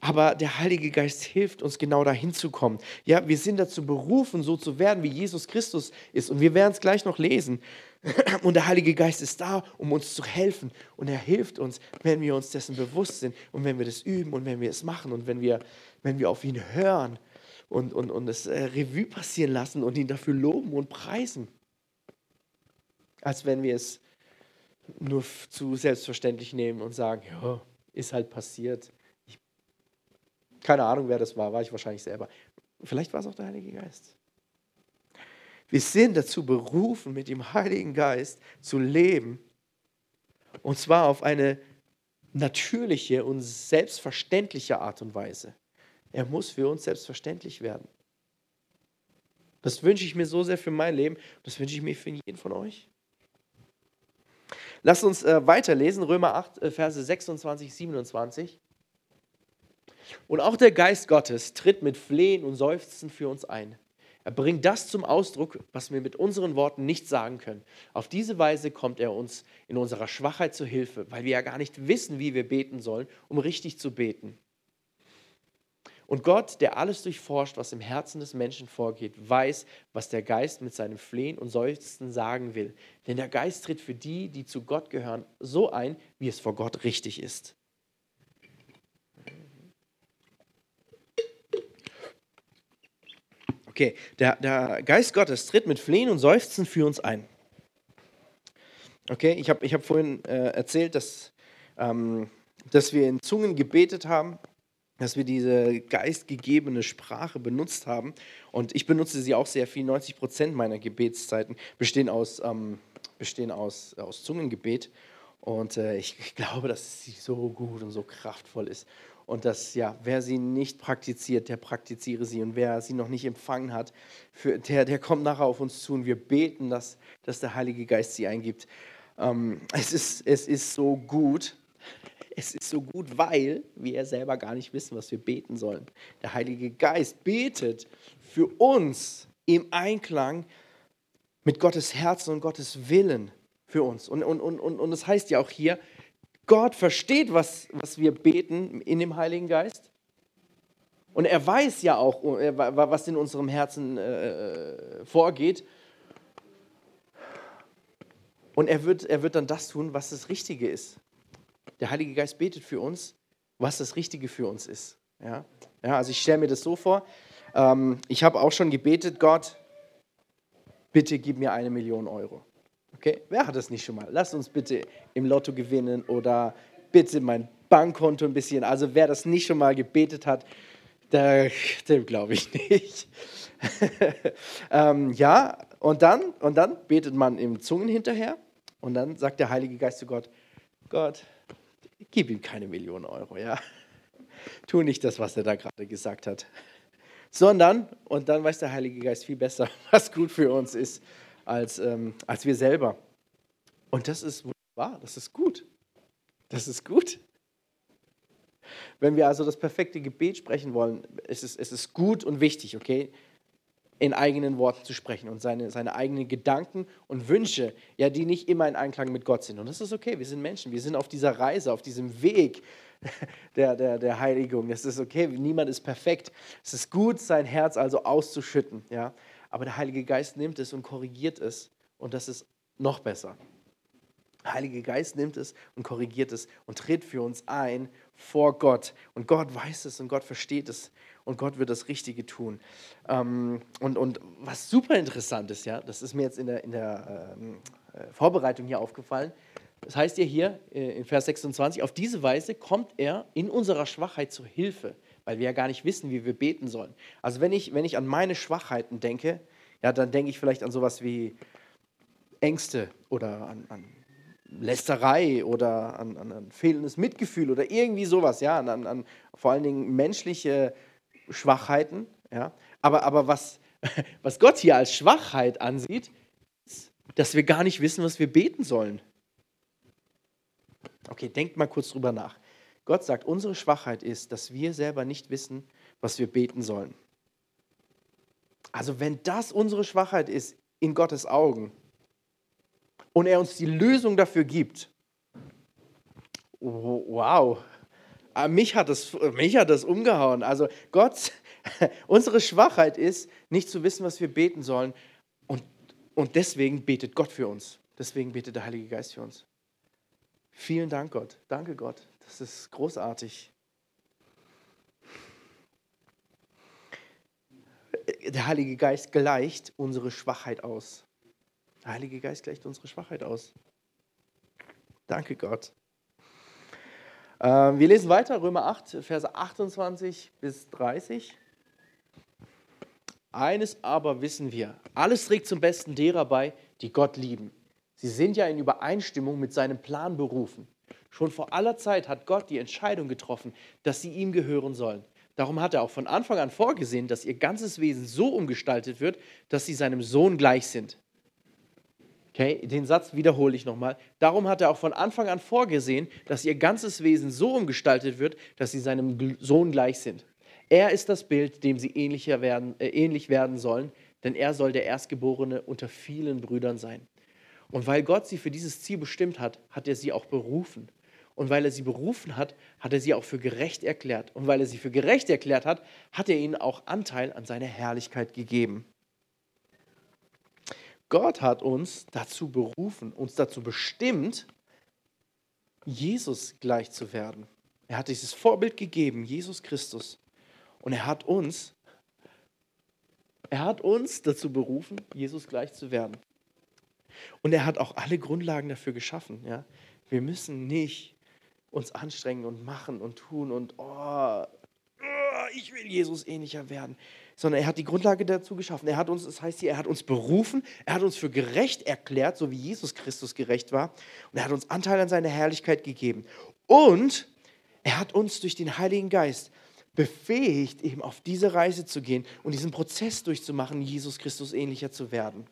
aber der Heilige Geist hilft uns genau dahin zu kommen. Ja, wir sind dazu berufen, so zu werden, wie Jesus Christus ist. Und wir werden es gleich noch lesen. Und der Heilige Geist ist da, um uns zu helfen. Und er hilft uns, wenn wir uns dessen bewusst sind und wenn wir das üben und wenn wir es machen und wenn wir, wenn wir auf ihn hören und, und, und es äh, Revue passieren lassen und ihn dafür loben und preisen. Als wenn wir es nur zu selbstverständlich nehmen und sagen, ja, ist halt passiert. Ich, keine Ahnung, wer das war, war ich wahrscheinlich selber. Vielleicht war es auch der Heilige Geist. Wir sind dazu berufen, mit dem Heiligen Geist zu leben. Und zwar auf eine natürliche und selbstverständliche Art und Weise. Er muss für uns selbstverständlich werden. Das wünsche ich mir so sehr für mein Leben. Das wünsche ich mir für jeden von euch. Lasst uns äh, weiterlesen, Römer 8, äh, Verse 26, 27. Und auch der Geist Gottes tritt mit Flehen und Seufzen für uns ein. Er bringt das zum Ausdruck, was wir mit unseren Worten nicht sagen können. Auf diese Weise kommt er uns in unserer Schwachheit zu Hilfe, weil wir ja gar nicht wissen, wie wir beten sollen, um richtig zu beten. Und Gott, der alles durchforscht, was im Herzen des Menschen vorgeht, weiß, was der Geist mit seinem Flehen und Seufzen sagen will. Denn der Geist tritt für die, die zu Gott gehören, so ein, wie es vor Gott richtig ist. Okay, der, der Geist Gottes tritt mit Flehen und Seufzen für uns ein. Okay, ich habe ich hab vorhin äh, erzählt, dass, ähm, dass wir in Zungen gebetet haben, dass wir diese geistgegebene Sprache benutzt haben. Und ich benutze sie auch sehr viel. 90 Prozent meiner Gebetszeiten bestehen aus, ähm, bestehen aus, aus Zungengebet. Und äh, ich glaube, dass sie so gut und so kraftvoll ist. Und dass, ja, wer sie nicht praktiziert, der praktiziere sie. Und wer sie noch nicht empfangen hat, für, der, der kommt nachher auf uns zu. Und wir beten, dass, dass der Heilige Geist sie eingibt. Ähm, es, ist, es ist so gut. Es ist so gut, weil wir selber gar nicht wissen, was wir beten sollen. Der Heilige Geist betet für uns im Einklang mit Gottes Herzen und Gottes Willen für uns. Und, und, und, und, und das heißt ja auch hier, Gott versteht, was, was wir beten in dem Heiligen Geist. Und er weiß ja auch, was in unserem Herzen äh, vorgeht. Und er wird, er wird dann das tun, was das Richtige ist. Der Heilige Geist betet für uns, was das Richtige für uns ist. Ja, ja also ich stelle mir das so vor. Ähm, ich habe auch schon gebetet, Gott, bitte gib mir eine Million Euro. Okay, wer hat das nicht schon mal? Lass uns bitte im Lotto gewinnen oder bitte mein Bankkonto ein bisschen. Also wer das nicht schon mal gebetet hat, da, dem glaube ich nicht. ähm, ja, und dann, und dann betet man im Zungen hinterher und dann sagt der Heilige Geist zu Gott, Gott, gib ihm keine Million Euro, ja. Tu nicht das, was er da gerade gesagt hat. Sondern, und dann weiß der Heilige Geist viel besser, was gut für uns ist, als, ähm, als wir selber. Und das ist wunderbar, das ist gut. Das ist gut. Wenn wir also das perfekte Gebet sprechen wollen, es ist es ist gut und wichtig, okay? in eigenen Worten zu sprechen und seine, seine eigenen Gedanken und Wünsche, ja, die nicht immer in Einklang mit Gott sind. Und das ist okay, wir sind Menschen, wir sind auf dieser Reise, auf diesem Weg der, der, der Heiligung. Das ist okay, niemand ist perfekt. Es ist gut, sein Herz also auszuschütten, ja. Aber der Heilige Geist nimmt es und korrigiert es und das ist noch besser. Der Heilige Geist nimmt es und korrigiert es und tritt für uns ein vor Gott. Und Gott weiß es und Gott versteht es und Gott wird das Richtige tun. Ähm, und, und was super interessant ist, ja, das ist mir jetzt in der, in der ähm, äh, Vorbereitung hier aufgefallen. Das heißt ja hier äh, in Vers 26, auf diese Weise kommt er in unserer Schwachheit zur Hilfe, weil wir ja gar nicht wissen, wie wir beten sollen. Also wenn ich, wenn ich an meine Schwachheiten denke, ja, dann denke ich vielleicht an sowas wie Ängste oder an, an Lästerei oder an, an, an, fehlendes Mitgefühl oder irgendwie sowas, ja, an, an vor allen Dingen menschliche Schwachheiten. Ja? Aber, aber was, was Gott hier als Schwachheit ansieht, ist, dass wir gar nicht wissen, was wir beten sollen. Okay, denkt mal kurz drüber nach. Gott sagt, unsere Schwachheit ist, dass wir selber nicht wissen, was wir beten sollen. Also wenn das unsere Schwachheit ist in Gottes Augen und er uns die Lösung dafür gibt, wow, Ah, mich hat das, mich hat das umgehauen. Also Gott, unsere Schwachheit ist, nicht zu wissen, was wir beten sollen. Und, und deswegen betet Gott für uns. Deswegen betet der Heilige Geist für uns. Vielen Dank, Gott. Danke, Gott. Das ist großartig. Der Heilige Geist gleicht unsere Schwachheit aus. Der Heilige Geist gleicht unsere Schwachheit aus. Danke, Gott. Ähm, wir lesen weiter, Römer 8, Verse 28 bis 30. Eines aber wissen wir, alles trägt zum Besten derer bei, die Gott lieben. Sie sind ja in Übereinstimmung mit seinem Plan berufen. Schon vor aller Zeit hat Gott die Entscheidung getroffen, dass sie ihm gehören sollen. Darum hat er auch von Anfang an vorgesehen, dass ihr ganzes Wesen so umgestaltet wird, dass sie seinem Sohn gleich sind. Okay, den Satz wiederhole ich nochmal. Darum hat er auch von Anfang an vorgesehen, dass ihr ganzes Wesen so umgestaltet wird, dass sie seinem Sohn gleich sind. Er ist das Bild, dem sie ähnlicher werden, äh, ähnlich werden sollen, denn er soll der Erstgeborene unter vielen Brüdern sein. Und weil Gott sie für dieses Ziel bestimmt hat, hat er sie auch berufen. Und weil er sie berufen hat, hat er sie auch für gerecht erklärt. Und weil er sie für gerecht erklärt hat, hat er ihnen auch Anteil an seiner Herrlichkeit gegeben. Gott hat uns dazu berufen, uns dazu bestimmt, Jesus gleich zu werden. Er hat dieses Vorbild gegeben, Jesus Christus. Und er hat uns, er hat uns dazu berufen, Jesus gleich zu werden. Und er hat auch alle Grundlagen dafür geschaffen. Ja? Wir müssen nicht uns anstrengen und machen und tun und oh, ich will Jesus ähnlicher werden. Sondern er hat die Grundlage dazu geschaffen. Er hat uns, das heißt hier, er hat uns berufen, er hat uns für gerecht erklärt, so wie Jesus Christus gerecht war. Und er hat uns Anteil an seiner Herrlichkeit gegeben. Und er hat uns durch den Heiligen Geist befähigt, eben auf diese Reise zu gehen und diesen Prozess durchzumachen, Jesus Christus ähnlicher zu werden.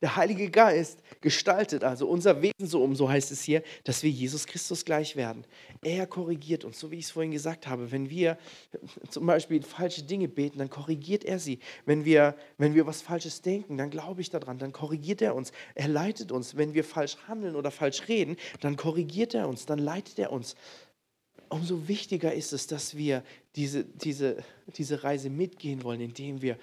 Der Heilige Geist gestaltet also unser Wesen so um, so heißt es hier, dass wir Jesus Christus gleich werden. Er korrigiert uns, so wie ich es vorhin gesagt habe. Wenn wir zum Beispiel falsche Dinge beten, dann korrigiert er sie. Wenn wir, wenn wir was Falsches denken, dann glaube ich daran, dann korrigiert er uns. Er leitet uns. Wenn wir falsch handeln oder falsch reden, dann korrigiert er uns, dann leitet er uns umso wichtiger ist es, dass wir diese, diese, diese Reise mitgehen wollen, indem wir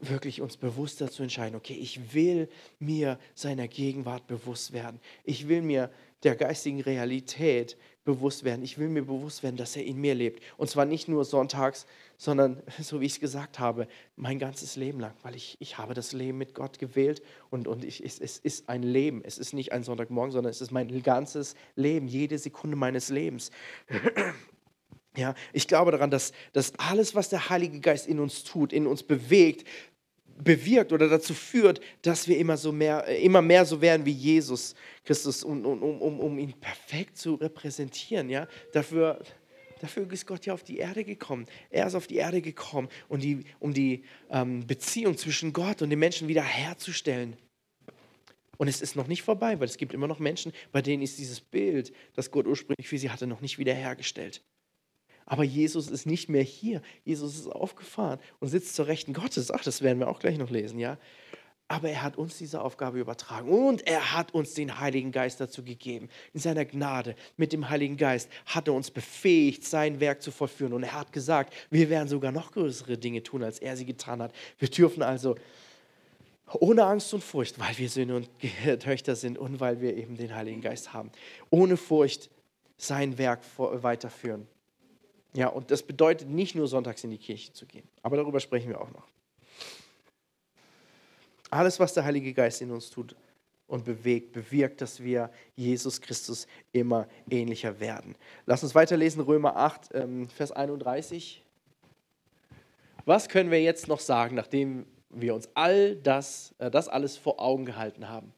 wirklich uns bewusst dazu entscheiden, okay, ich will mir seiner Gegenwart bewusst werden. Ich will mir der geistigen Realität bewusst werden. Ich will mir bewusst werden, dass er in mir lebt. Und zwar nicht nur sonntags, sondern, so wie ich es gesagt habe, mein ganzes Leben lang, weil ich, ich habe das Leben mit Gott gewählt und, und ich, es, es ist ein Leben. Es ist nicht ein Sonntagmorgen, sondern es ist mein ganzes Leben, jede Sekunde meines Lebens. Ja, ich glaube daran, dass, dass alles, was der Heilige Geist in uns tut, in uns bewegt, bewirkt oder dazu führt, dass wir immer, so mehr, äh, immer mehr so werden wie Jesus Christus, um, um, um, um ihn perfekt zu repräsentieren. Ja? Dafür, dafür ist Gott ja auf die Erde gekommen. Er ist auf die Erde gekommen, um die, um die ähm, Beziehung zwischen Gott und den Menschen wieder herzustellen. Und es ist noch nicht vorbei, weil es gibt immer noch Menschen, bei denen ist dieses Bild, das Gott ursprünglich für sie hatte, noch nicht wiederhergestellt. Aber Jesus ist nicht mehr hier. Jesus ist aufgefahren und sitzt zur Rechten Gottes. Ach, das werden wir auch gleich noch lesen, ja. Aber er hat uns diese Aufgabe übertragen und er hat uns den Heiligen Geist dazu gegeben. In seiner Gnade mit dem Heiligen Geist hat er uns befähigt, sein Werk zu vollführen. Und er hat gesagt, wir werden sogar noch größere Dinge tun, als er sie getan hat. Wir dürfen also ohne Angst und Furcht, weil wir Söhne und Töchter sind und weil wir eben den Heiligen Geist haben, ohne Furcht sein Werk weiterführen. Ja, und das bedeutet nicht nur sonntags in die Kirche zu gehen, aber darüber sprechen wir auch noch. Alles, was der Heilige Geist in uns tut und bewegt, bewirkt, dass wir Jesus Christus immer ähnlicher werden. Lass uns weiterlesen, Römer 8, ähm, Vers 31. Was können wir jetzt noch sagen, nachdem wir uns all das, äh, das alles vor Augen gehalten haben?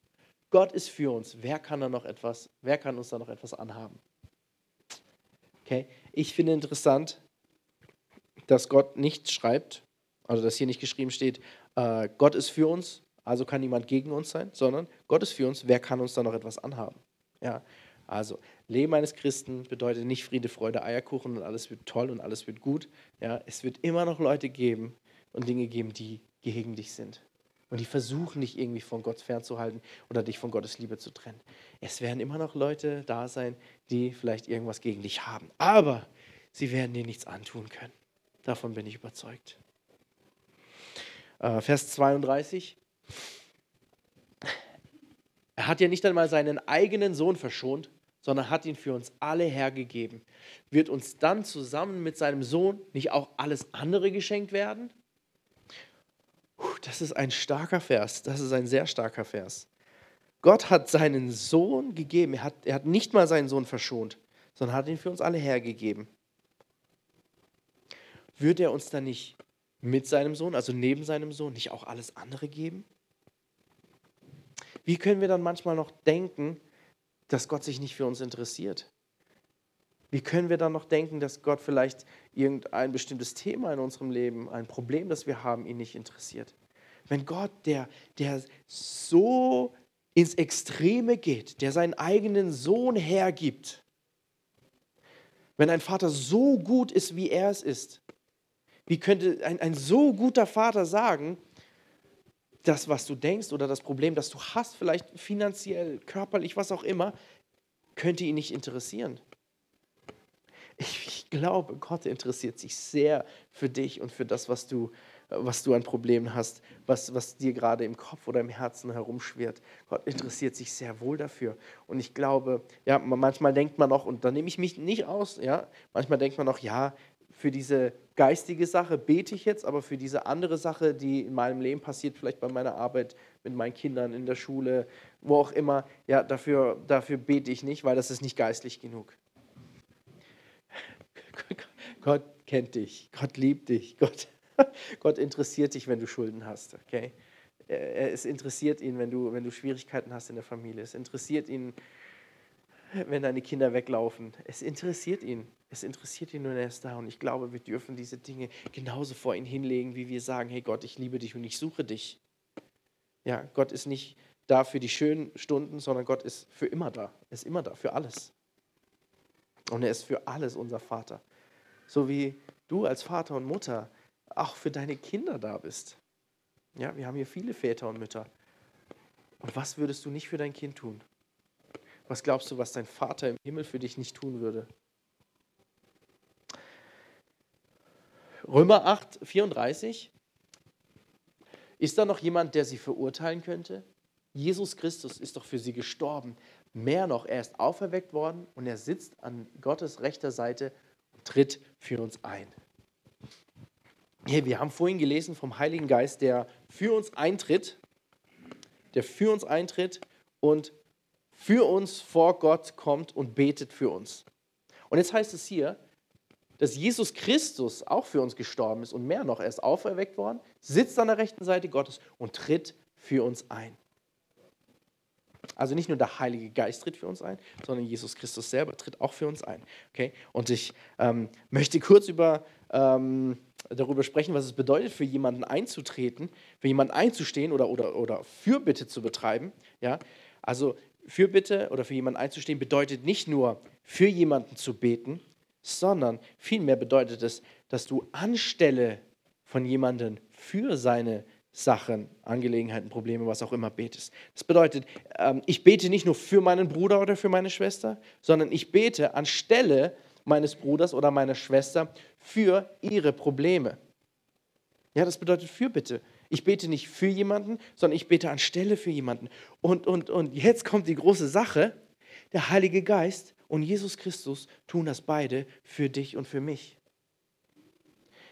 Gott ist für uns. Wer kann da noch etwas, wer kann uns da noch etwas anhaben? Okay? Ich finde interessant, dass Gott nichts schreibt, also dass hier nicht geschrieben steht, äh, Gott ist für uns, also kann niemand gegen uns sein, sondern Gott ist für uns, wer kann uns da noch etwas anhaben? Ja, also Leben eines Christen bedeutet nicht Friede, Freude, Eierkuchen und alles wird toll und alles wird gut. Ja, es wird immer noch Leute geben und Dinge geben, die gegen dich sind. Und die versuchen dich irgendwie von Gott fernzuhalten oder dich von Gottes Liebe zu trennen. Es werden immer noch Leute da sein, die vielleicht irgendwas gegen dich haben. Aber sie werden dir nichts antun können. Davon bin ich überzeugt. Äh, Vers 32. Er hat ja nicht einmal seinen eigenen Sohn verschont, sondern hat ihn für uns alle hergegeben. Wird uns dann zusammen mit seinem Sohn nicht auch alles andere geschenkt werden? Das ist ein starker Vers. Das ist ein sehr starker Vers. Gott hat seinen Sohn gegeben. Er hat, er hat nicht mal seinen Sohn verschont, sondern hat ihn für uns alle hergegeben. Wird er uns dann nicht mit seinem Sohn, also neben seinem Sohn, nicht auch alles andere geben? Wie können wir dann manchmal noch denken, dass Gott sich nicht für uns interessiert? Wie können wir dann noch denken, dass Gott vielleicht irgendein bestimmtes Thema in unserem Leben, ein Problem, das wir haben, ihn nicht interessiert? Wenn Gott, der, der so ins Extreme geht, der seinen eigenen Sohn hergibt, wenn ein Vater so gut ist, wie er es ist, wie könnte ein, ein so guter Vater sagen, das, was du denkst oder das Problem, das du hast, vielleicht finanziell, körperlich, was auch immer, könnte ihn nicht interessieren? Ich glaube, Gott interessiert sich sehr für dich und für das, was du, was du an Problemen hast, was, was dir gerade im Kopf oder im Herzen herumschwirrt. Gott interessiert sich sehr wohl dafür. Und ich glaube, ja, manchmal denkt man auch, und da nehme ich mich nicht aus, ja, manchmal denkt man auch, ja, für diese geistige Sache bete ich jetzt, aber für diese andere Sache, die in meinem Leben passiert, vielleicht bei meiner Arbeit mit meinen Kindern in der Schule, wo auch immer, ja, dafür, dafür bete ich nicht, weil das ist nicht geistlich genug. Gott, kennt dich, Gott liebt dich, Gott, Gott interessiert dich, wenn du Schulden hast, okay? Es interessiert ihn, wenn du, wenn du Schwierigkeiten hast in der Familie. Es interessiert ihn, wenn deine Kinder weglaufen. Es interessiert ihn. Es interessiert ihn und er ist da. Und ich glaube, wir dürfen diese Dinge genauso vor ihn hinlegen, wie wir sagen, hey Gott, ich liebe dich und ich suche dich. Ja, Gott ist nicht da für die schönen Stunden, sondern Gott ist für immer da. Er ist immer da, für alles. Und er ist für alles unser Vater. So wie du als Vater und Mutter auch für deine Kinder da bist. Ja, wir haben hier viele Väter und Mütter. Und was würdest du nicht für dein Kind tun? Was glaubst du, was dein Vater im Himmel für dich nicht tun würde? Römer 8, 34. Ist da noch jemand, der sie verurteilen könnte? Jesus Christus ist doch für sie gestorben. Mehr noch, er ist auferweckt worden und er sitzt an Gottes rechter Seite und tritt für uns ein. Hey, wir haben vorhin gelesen vom Heiligen Geist, der für uns eintritt, der für uns eintritt und für uns vor Gott kommt und betet für uns. Und jetzt heißt es hier, dass Jesus Christus auch für uns gestorben ist und mehr noch, er ist auferweckt worden, sitzt an der rechten Seite Gottes und tritt für uns ein. Also nicht nur der Heilige Geist tritt für uns ein, sondern Jesus Christus selber tritt auch für uns ein. Okay? Und ich ähm, möchte kurz über, ähm, darüber sprechen, was es bedeutet, für jemanden einzutreten, für jemanden einzustehen oder, oder, oder Fürbitte zu betreiben. Ja? Also Fürbitte oder für jemanden einzustehen bedeutet nicht nur für jemanden zu beten, sondern vielmehr bedeutet es, dass du anstelle von jemandem für seine Sachen, Angelegenheiten, Probleme, was auch immer betest. Das bedeutet, ähm, ich bete nicht nur für meinen Bruder oder für meine Schwester, sondern ich bete anstelle meines Bruders oder meiner Schwester für ihre Probleme. Ja, das bedeutet Fürbitte. Ich bete nicht für jemanden, sondern ich bete anstelle für jemanden. Und, und, und jetzt kommt die große Sache. Der Heilige Geist und Jesus Christus tun das beide für dich und für mich.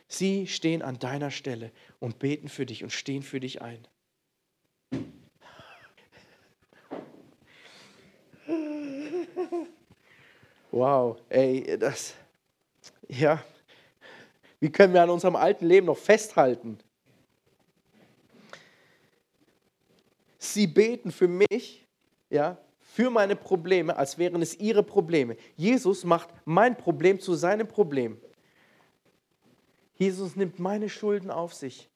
Sie stehen an deiner Stelle und beten für dich und stehen für dich ein. Wow, ey, das, ja, wie können wir an unserem alten Leben noch festhalten? Sie beten für mich, ja, für meine Probleme, als wären es ihre Probleme. Jesus macht mein Problem zu seinem Problem. Jesus nimmt meine Schulden auf sich.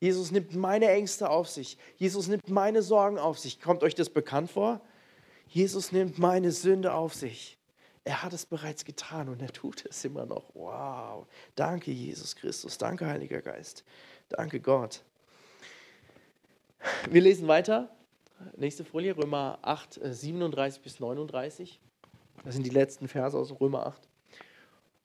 Jesus nimmt meine Ängste auf sich. Jesus nimmt meine Sorgen auf sich. Kommt euch das bekannt vor? Jesus nimmt meine Sünde auf sich. Er hat es bereits getan und er tut es immer noch. Wow. Danke, Jesus Christus. Danke, Heiliger Geist. Danke, Gott. Wir lesen weiter. Nächste Folie, Römer 8, 37 äh, bis 39. Das sind die letzten Verse aus Römer 8.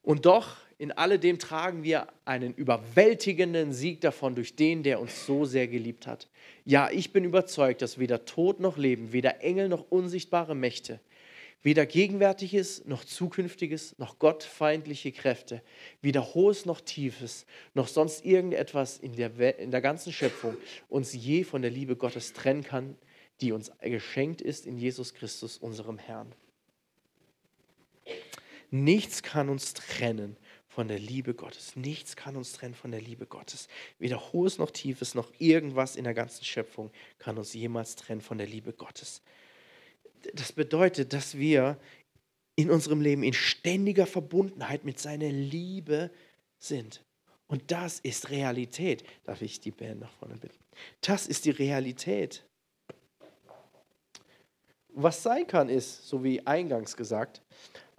Und doch, in alledem tragen wir einen überwältigenden Sieg davon durch den, der uns so sehr geliebt hat. Ja, ich bin überzeugt, dass weder Tod noch Leben, weder Engel noch unsichtbare Mächte, weder Gegenwärtiges noch Zukünftiges noch gottfeindliche Kräfte, weder Hohes noch Tiefes, noch sonst irgendetwas in der, in der ganzen Schöpfung uns je von der Liebe Gottes trennen kann, die uns geschenkt ist in Jesus Christus, unserem Herrn. Nichts kann uns trennen von der Liebe Gottes. Nichts kann uns trennen von der Liebe Gottes. Weder Hohes noch Tiefes noch irgendwas in der ganzen Schöpfung kann uns jemals trennen von der Liebe Gottes. Das bedeutet, dass wir in unserem Leben in ständiger Verbundenheit mit seiner Liebe sind. Und das ist Realität. Darf ich die Band nach vorne bitten? Das ist die Realität. Was sein kann, ist, so wie eingangs gesagt,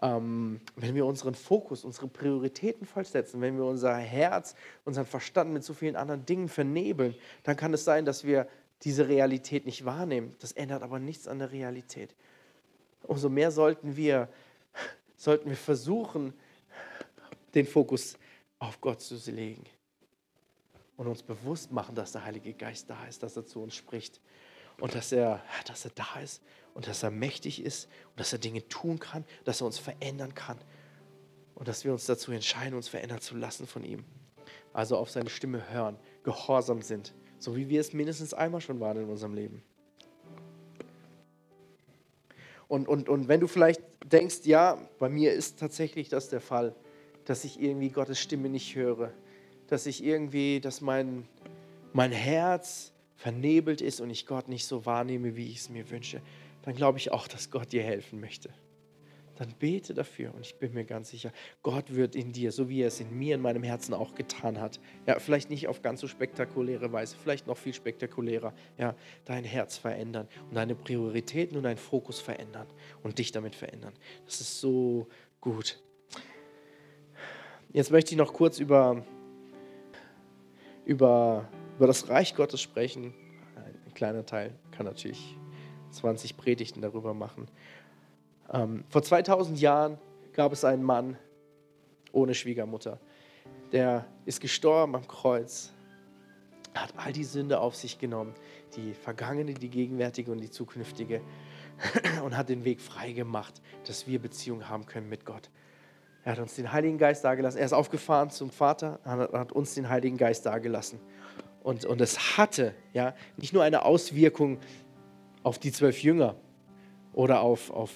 ähm, wenn wir unseren Fokus, unsere Prioritäten falsch setzen, wenn wir unser Herz, unseren Verstand mit so vielen anderen Dingen vernebeln, dann kann es sein, dass wir diese Realität nicht wahrnehmen. Das ändert aber nichts an der Realität. Umso mehr sollten wir, sollten wir versuchen, den Fokus auf Gott zu legen und uns bewusst machen, dass der Heilige Geist da ist, dass er zu uns spricht und dass er, dass er da ist und dass er mächtig ist und dass er Dinge tun kann, dass er uns verändern kann und dass wir uns dazu entscheiden, uns verändern zu lassen von ihm. Also auf seine Stimme hören, gehorsam sind, so wie wir es mindestens einmal schon waren in unserem Leben. Und, und, und wenn du vielleicht denkst, ja, bei mir ist tatsächlich das der Fall, dass ich irgendwie Gottes Stimme nicht höre, dass ich irgendwie, dass mein, mein Herz vernebelt ist und ich Gott nicht so wahrnehme, wie ich es mir wünsche, dann glaube ich auch, dass Gott dir helfen möchte. Dann bete dafür und ich bin mir ganz sicher, Gott wird in dir, so wie er es in mir, in meinem Herzen auch getan hat, ja, vielleicht nicht auf ganz so spektakuläre Weise, vielleicht noch viel spektakulärer, ja, dein Herz verändern und deine Prioritäten und deinen Fokus verändern und dich damit verändern. Das ist so gut. Jetzt möchte ich noch kurz über, über, über das Reich Gottes sprechen. Ein kleiner Teil kann natürlich 20 Predigten darüber machen. Ähm, vor 2000 Jahren gab es einen Mann ohne Schwiegermutter. Der ist gestorben am Kreuz, hat all die Sünde auf sich genommen, die vergangene, die gegenwärtige und die zukünftige, und hat den Weg frei gemacht, dass wir Beziehung haben können mit Gott. Er hat uns den Heiligen Geist dagelassen. Er ist aufgefahren zum Vater, hat, uns den Heiligen Geist dagelassen. Und, und es hatte ja nicht nur eine Auswirkung auf die zwölf Jünger oder auf, auf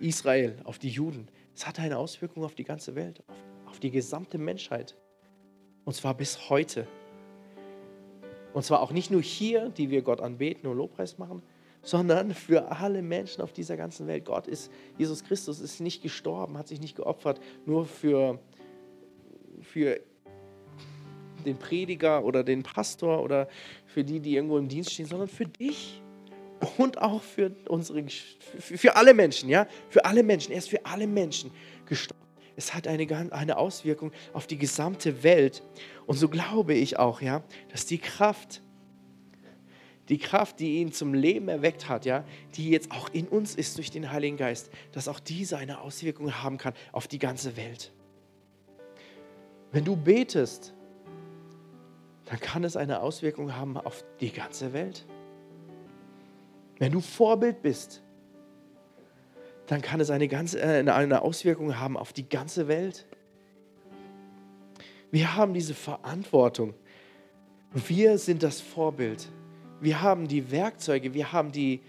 Israel, auf die Juden. Es hatte eine Auswirkung auf die ganze Welt, auf, auf die gesamte Menschheit. Und zwar bis heute. Und zwar auch nicht nur hier, die wir Gott anbeten und Lobpreis machen, sondern für alle Menschen auf dieser ganzen Welt. Gott ist, Jesus Christus ist nicht gestorben, hat sich nicht geopfert, nur für, für den Prediger oder den Pastor oder für die, die irgendwo im Dienst stehen, sondern für dich und auch für unsere, für, alle Menschen, ja, für alle Menschen. Er ist für alle Menschen gestorben. Es hat eine, eine Auswirkung auf die gesamte Welt. Und so glaube ich auch, ja, dass die Kraft, die Kraft, die ihn zum Leben erweckt hat, ja, die jetzt auch in uns ist durch den Heiligen Geist, dass auch diese eine Auswirkung haben kann auf die ganze Welt. Wenn du betest, dann kann es eine Auswirkung haben auf die ganze Welt. Wenn du Vorbild bist, dann kann es eine, ganze, äh, eine Auswirkung haben auf die ganze Welt. Wir haben diese Verantwortung. Wir sind das Vorbild wir haben die Werkzeuge, wir haben, die,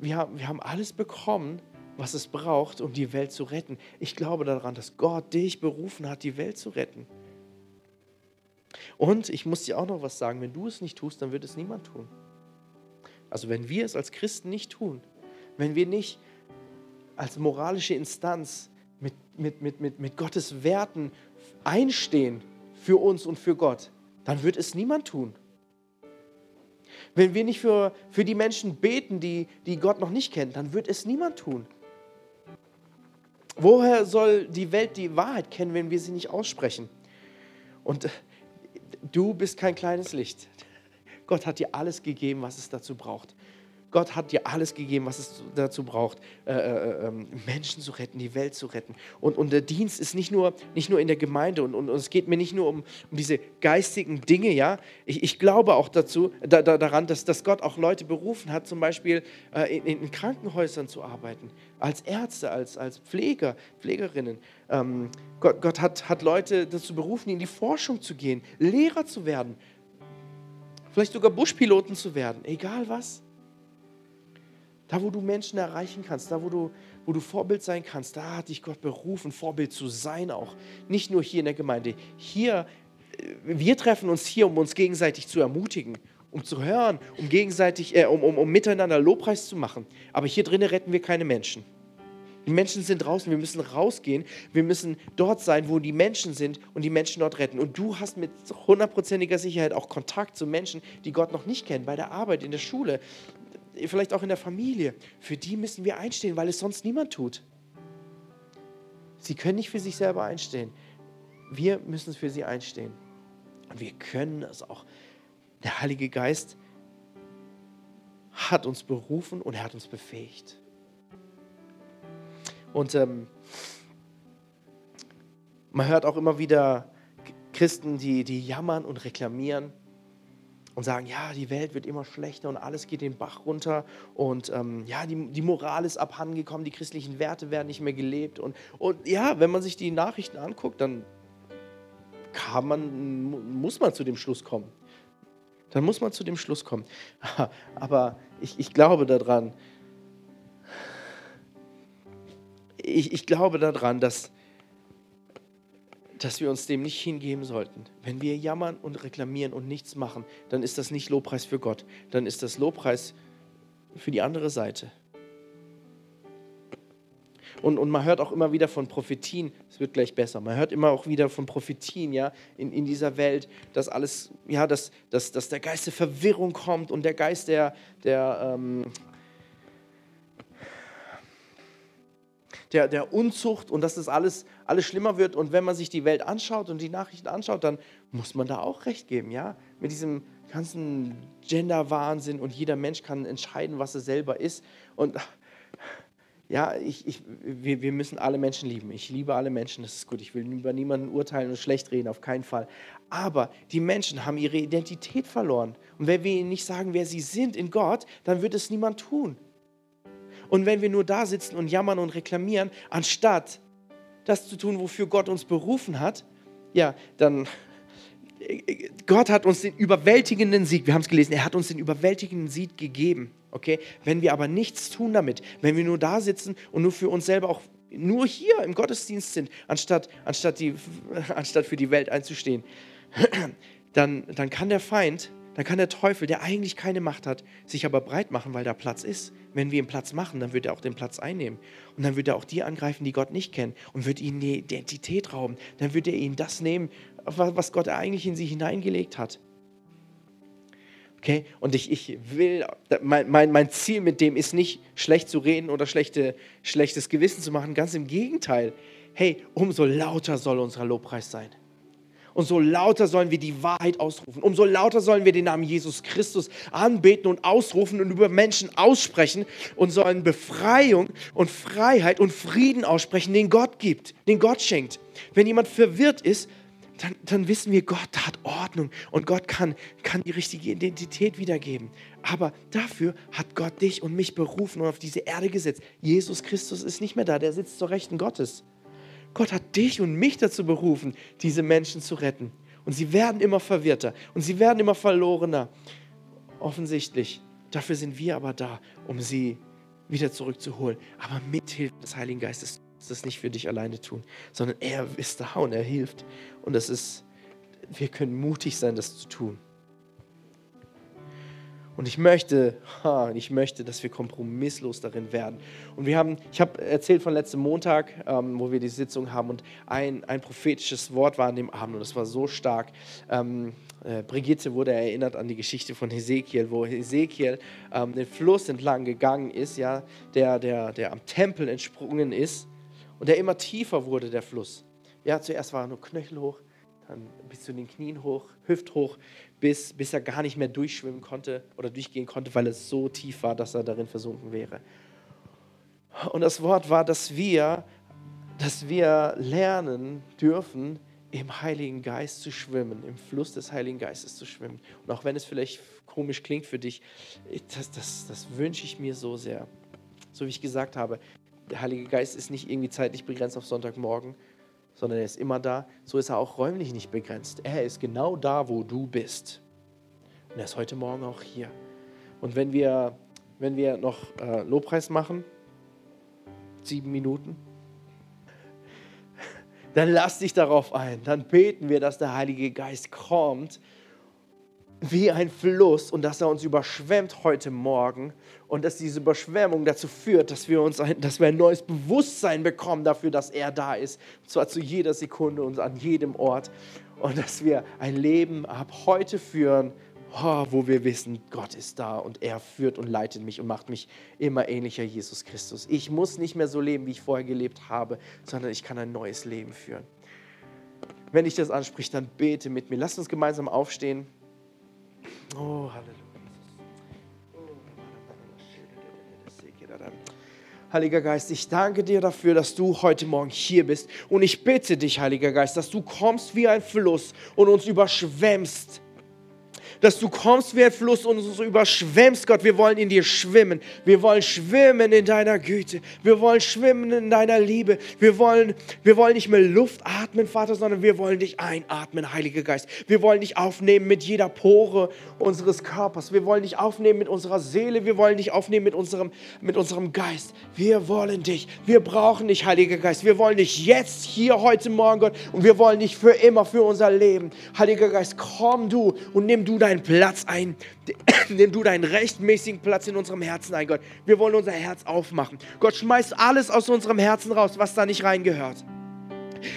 wir, haben, wir haben alles bekommen, was es braucht, um die Welt zu retten. Ich glaube daran, dass Gott dich berufen hat, die Welt zu retten. Und ich muss dir auch noch was sagen, wenn du es nicht tust, dann wird es niemand tun. Also wenn wir es als Christen nicht tun, wenn wir nicht als moralische Instanz mit, mit, mit, mit, mit Gottes Werten einstehen für uns und für Gott, dann wird es niemand tun. Wenn wir nicht für, für die Menschen beten, die, die Gott noch nicht kennen, dann wird es niemand tun. Woher soll die Welt die Wahrheit kennen, wenn wir sie nicht aussprechen? Und du bist kein kleines Licht. Gott hat dir alles gegeben, was es dazu braucht. Gott hat dir alles gegeben, was es dazu braucht, äh, äh, ähm, Menschen zu retten, die Welt zu retten. Und, und der Dienst ist nicht nur, nicht nur in der Gemeinde und, und, und es geht mir nicht nur um, um diese geistigen Dinge, ja. Ich, ich glaube auch dazu, da, da, daran, dass, dass Gott auch Leute berufen hat, zum Beispiel äh, in, in, Krankenhäusern zu arbeiten, als Ärzte, als, als Pfleger, Pflegerinnen. Ähm, Gott, Gott hat, hat Leute dazu berufen, in die Forschung zu gehen, Lehrer zu werden, vielleicht sogar Buschpiloten zu werden, egal was. Da, wo du Menschen erreichen kannst, da, wo du, wo du Vorbild sein kannst, da hat dich Gott berufen, Vorbild zu sein auch. Nicht nur hier in der Gemeinde. Hier, äh, wir treffen uns hier, um uns gegenseitig zu ermutigen, um zu hören, um gegenseitig, äh, um, um, um miteinander Lobpreis zu machen. Aber hier drinnen retten wir keine Menschen. Die Menschen sind draußen, wir müssen rausgehen, wir müssen dort sein, wo die Menschen sind und die Menschen dort retten. Und du hast mit hundertprozentiger Sicherheit auch Kontakt zu Menschen, die Gott noch nicht kennen, bei der Arbeit, in der Schule, vielleicht auch in der Familie, für die müssen wir einstehen, weil es sonst niemand tut. Sie können nicht für sich selber einstehen. Wir müssen für sie einstehen. Und wir können es auch. Der Heilige Geist hat uns berufen und er hat uns befähigt. Und ähm, man hört auch immer wieder Christen, die, die jammern und reklamieren und sagen, ja, die Welt wird immer schlechter und alles geht den Bach runter und ähm, ja, die, die Moral ist abhandengekommen, die christlichen Werte werden nicht mehr gelebt. Und, und ja, wenn man sich die Nachrichten anguckt, dann kann man, muss man zu dem Schluss kommen. Dann muss man zu dem Schluss kommen. Aber ich, ich glaube daran, ich, ich glaube daran, dass, dass wir uns dem nicht hingeben sollten. Wenn wir jammern und reklamieren und nichts machen, dann ist das nicht Lobpreis für Gott, dann ist das Lobpreis für die andere Seite. Und, und man hört auch immer wieder von Prophetien, es wird gleich besser, man hört immer auch wieder von Prophetien, ja, in, in dieser Welt, dass alles, ja, dass, dass, dass der Geist der Verwirrung kommt und der Geist der, der ähm, der, der Unzucht und dass das alles, alles schlimmer wird. Und wenn man sich die Welt anschaut und die Nachrichten anschaut, dann muss man da auch recht geben, ja? Mit diesem ganzen Gender-Wahnsinn und jeder Mensch kann entscheiden, was er selber ist. Und ja, ich, ich, wir, wir müssen alle Menschen lieben. Ich liebe alle Menschen, das ist gut. Ich will über niemanden urteilen und schlecht reden, auf keinen Fall. Aber die Menschen haben ihre Identität verloren. Und wenn wir ihnen nicht sagen, wer sie sind in Gott, dann wird es niemand tun. Und wenn wir nur da sitzen und jammern und reklamieren, anstatt das zu tun, wofür Gott uns berufen hat, ja, dann Gott hat uns den überwältigenden Sieg, wir haben es gelesen, er hat uns den überwältigenden Sieg gegeben. Okay? Wenn wir aber nichts tun damit, wenn wir nur da sitzen und nur für uns selber auch nur hier im Gottesdienst sind, anstatt, anstatt, die, anstatt für die Welt einzustehen, dann, dann kann der Feind dann kann der Teufel, der eigentlich keine Macht hat, sich aber breit machen, weil da Platz ist. Wenn wir ihm Platz machen, dann wird er auch den Platz einnehmen. Und dann wird er auch die angreifen, die Gott nicht kennen und wird ihnen die Identität rauben. Dann wird er ihnen das nehmen, was Gott eigentlich in sie hineingelegt hat. Okay? Und ich, ich will, mein, mein, mein Ziel mit dem ist nicht, schlecht zu reden oder schlechte, schlechtes Gewissen zu machen. Ganz im Gegenteil. Hey, umso lauter soll unser Lobpreis sein. Und so lauter sollen wir die Wahrheit ausrufen. Umso lauter sollen wir den Namen Jesus Christus anbeten und ausrufen und über Menschen aussprechen und sollen Befreiung und Freiheit und Frieden aussprechen, den Gott gibt, den Gott schenkt. Wenn jemand verwirrt ist, dann, dann wissen wir, Gott hat Ordnung und Gott kann, kann die richtige Identität wiedergeben. Aber dafür hat Gott dich und mich berufen und auf diese Erde gesetzt. Jesus Christus ist nicht mehr da, der sitzt zur Rechten Gottes. Gott hat dich und mich dazu berufen, diese Menschen zu retten. Und sie werden immer verwirrter und sie werden immer verlorener. Offensichtlich. Dafür sind wir aber da, um sie wieder zurückzuholen. Aber mit Hilfe des Heiligen Geistes ist das nicht für dich alleine tun, sondern er ist da und er hilft. Und das ist, wir können mutig sein, das zu tun. Und ich möchte, ich möchte, dass wir kompromisslos darin werden. Und wir haben, ich habe erzählt von letztem Montag, ähm, wo wir die Sitzung haben, und ein, ein prophetisches Wort war an dem Abend, und das war so stark. Ähm, äh, Brigitte wurde erinnert an die Geschichte von Hesekiel, wo Hesekiel ähm, den Fluss entlang gegangen ist, ja, der, der, der am Tempel entsprungen ist, und der immer tiefer wurde, der Fluss. Ja, zuerst war er nur knöchelhoch, dann bis zu den Knien hoch, hüfthoch, bis, bis er gar nicht mehr durchschwimmen konnte oder durchgehen konnte, weil es so tief war, dass er darin versunken wäre. Und das Wort war, dass wir, dass wir lernen dürfen, im Heiligen Geist zu schwimmen, im Fluss des Heiligen Geistes zu schwimmen. Und auch wenn es vielleicht komisch klingt für dich, das, das, das wünsche ich mir so sehr. So wie ich gesagt habe, der Heilige Geist ist nicht irgendwie zeitlich begrenzt auf Sonntagmorgen, sondern er ist immer da. So ist er auch räumlich nicht begrenzt. Er ist genau da, wo du bist. Und er ist heute Morgen auch hier. Und wenn wir, wenn wir noch äh, Lobpreis machen, sieben Minuten, dann lass dich darauf ein. Dann beten wir, dass der Heilige Geist kommt wie ein Fluss und dass er uns überschwemmt heute Morgen und dass diese Überschwemmung dazu führt, dass wir, uns ein, dass wir ein neues Bewusstsein bekommen dafür, dass er da ist, und zwar zu jeder Sekunde und an jedem Ort und dass wir ein Leben ab heute führen, oh, wo wir wissen, Gott ist da und er führt und leitet mich und macht mich immer ähnlicher Jesus Christus. Ich muss nicht mehr so leben, wie ich vorher gelebt habe, sondern ich kann ein neues Leben führen. Wenn dich das anspricht, dann bete mit mir. Lass uns gemeinsam aufstehen. Oh, Halleluja. Heiliger Geist, ich danke dir dafür, dass du heute Morgen hier bist. Und ich bitte dich, Heiliger Geist, dass du kommst wie ein Fluss und uns überschwemmst dass du kommst wie ein Fluss und uns überschwemmst, Gott. Wir wollen in dir schwimmen. Wir wollen schwimmen in deiner Güte. Wir wollen schwimmen in deiner Liebe. Wir wollen, wir wollen nicht mehr Luft atmen, Vater, sondern wir wollen dich einatmen, Heiliger Geist. Wir wollen dich aufnehmen mit jeder Pore unseres Körpers. Wir wollen dich aufnehmen mit unserer Seele. Wir wollen dich aufnehmen mit unserem, mit unserem Geist. Wir wollen dich. Wir brauchen dich, Heiliger Geist. Wir wollen dich jetzt, hier, heute Morgen, Gott. Und wir wollen dich für immer, für unser Leben. Heiliger Geist, komm du und nimm du deinen Platz ein. nimm du deinen rechtmäßigen Platz in unserem Herzen ein, Gott. Wir wollen unser Herz aufmachen. Gott, schmeiß alles aus unserem Herzen raus, was da nicht reingehört.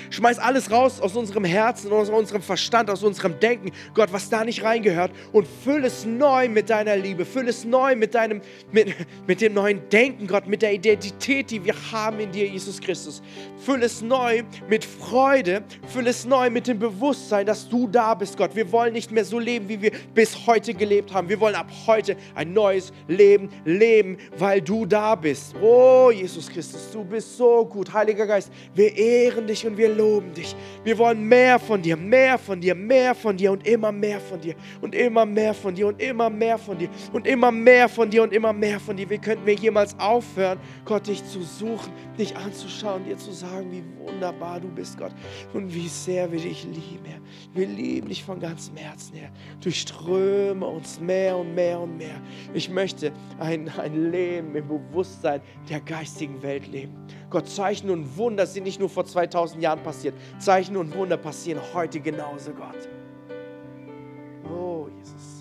Schmeiß alles raus aus unserem Herzen, aus unserem Verstand, aus unserem Denken, Gott, was da nicht reingehört und füll es neu mit deiner Liebe, füll es neu mit deinem, mit, mit dem neuen Denken, Gott, mit der Identität, die wir haben in dir, Jesus Christus. Füll es neu mit Freude, füll es neu mit dem Bewusstsein, dass du da bist, Gott. Wir wollen nicht mehr so leben, wie wir bis heute gelebt haben. Wir wollen ab heute ein neues Leben leben, weil du da bist. Oh, Jesus Christus, du bist so gut. Heiliger Geist, wir ehren dich und wir loben dich. Wir wollen mehr von dir, mehr von dir, mehr von dir und immer mehr von dir und immer mehr von dir und immer mehr von dir und immer mehr von dir und immer mehr von dir. Wie könnten wir jemals aufhören, Gott, dich zu suchen, dich anzuschauen, dir zu sagen, wie wunderbar du bist, Gott, und wie sehr wir dich lieben, Herr. Wir lieben dich von ganzem Herzen, Herr. Durchströme uns mehr und mehr und mehr. Ich möchte ein, ein Leben im Bewusstsein der geistigen Welt leben. Gott, Zeichen und Wunder sind nicht nur vor 2000 Jahren Jahren passiert. Zeichen und Wunder passieren heute genauso, Gott. Oh, Jesus.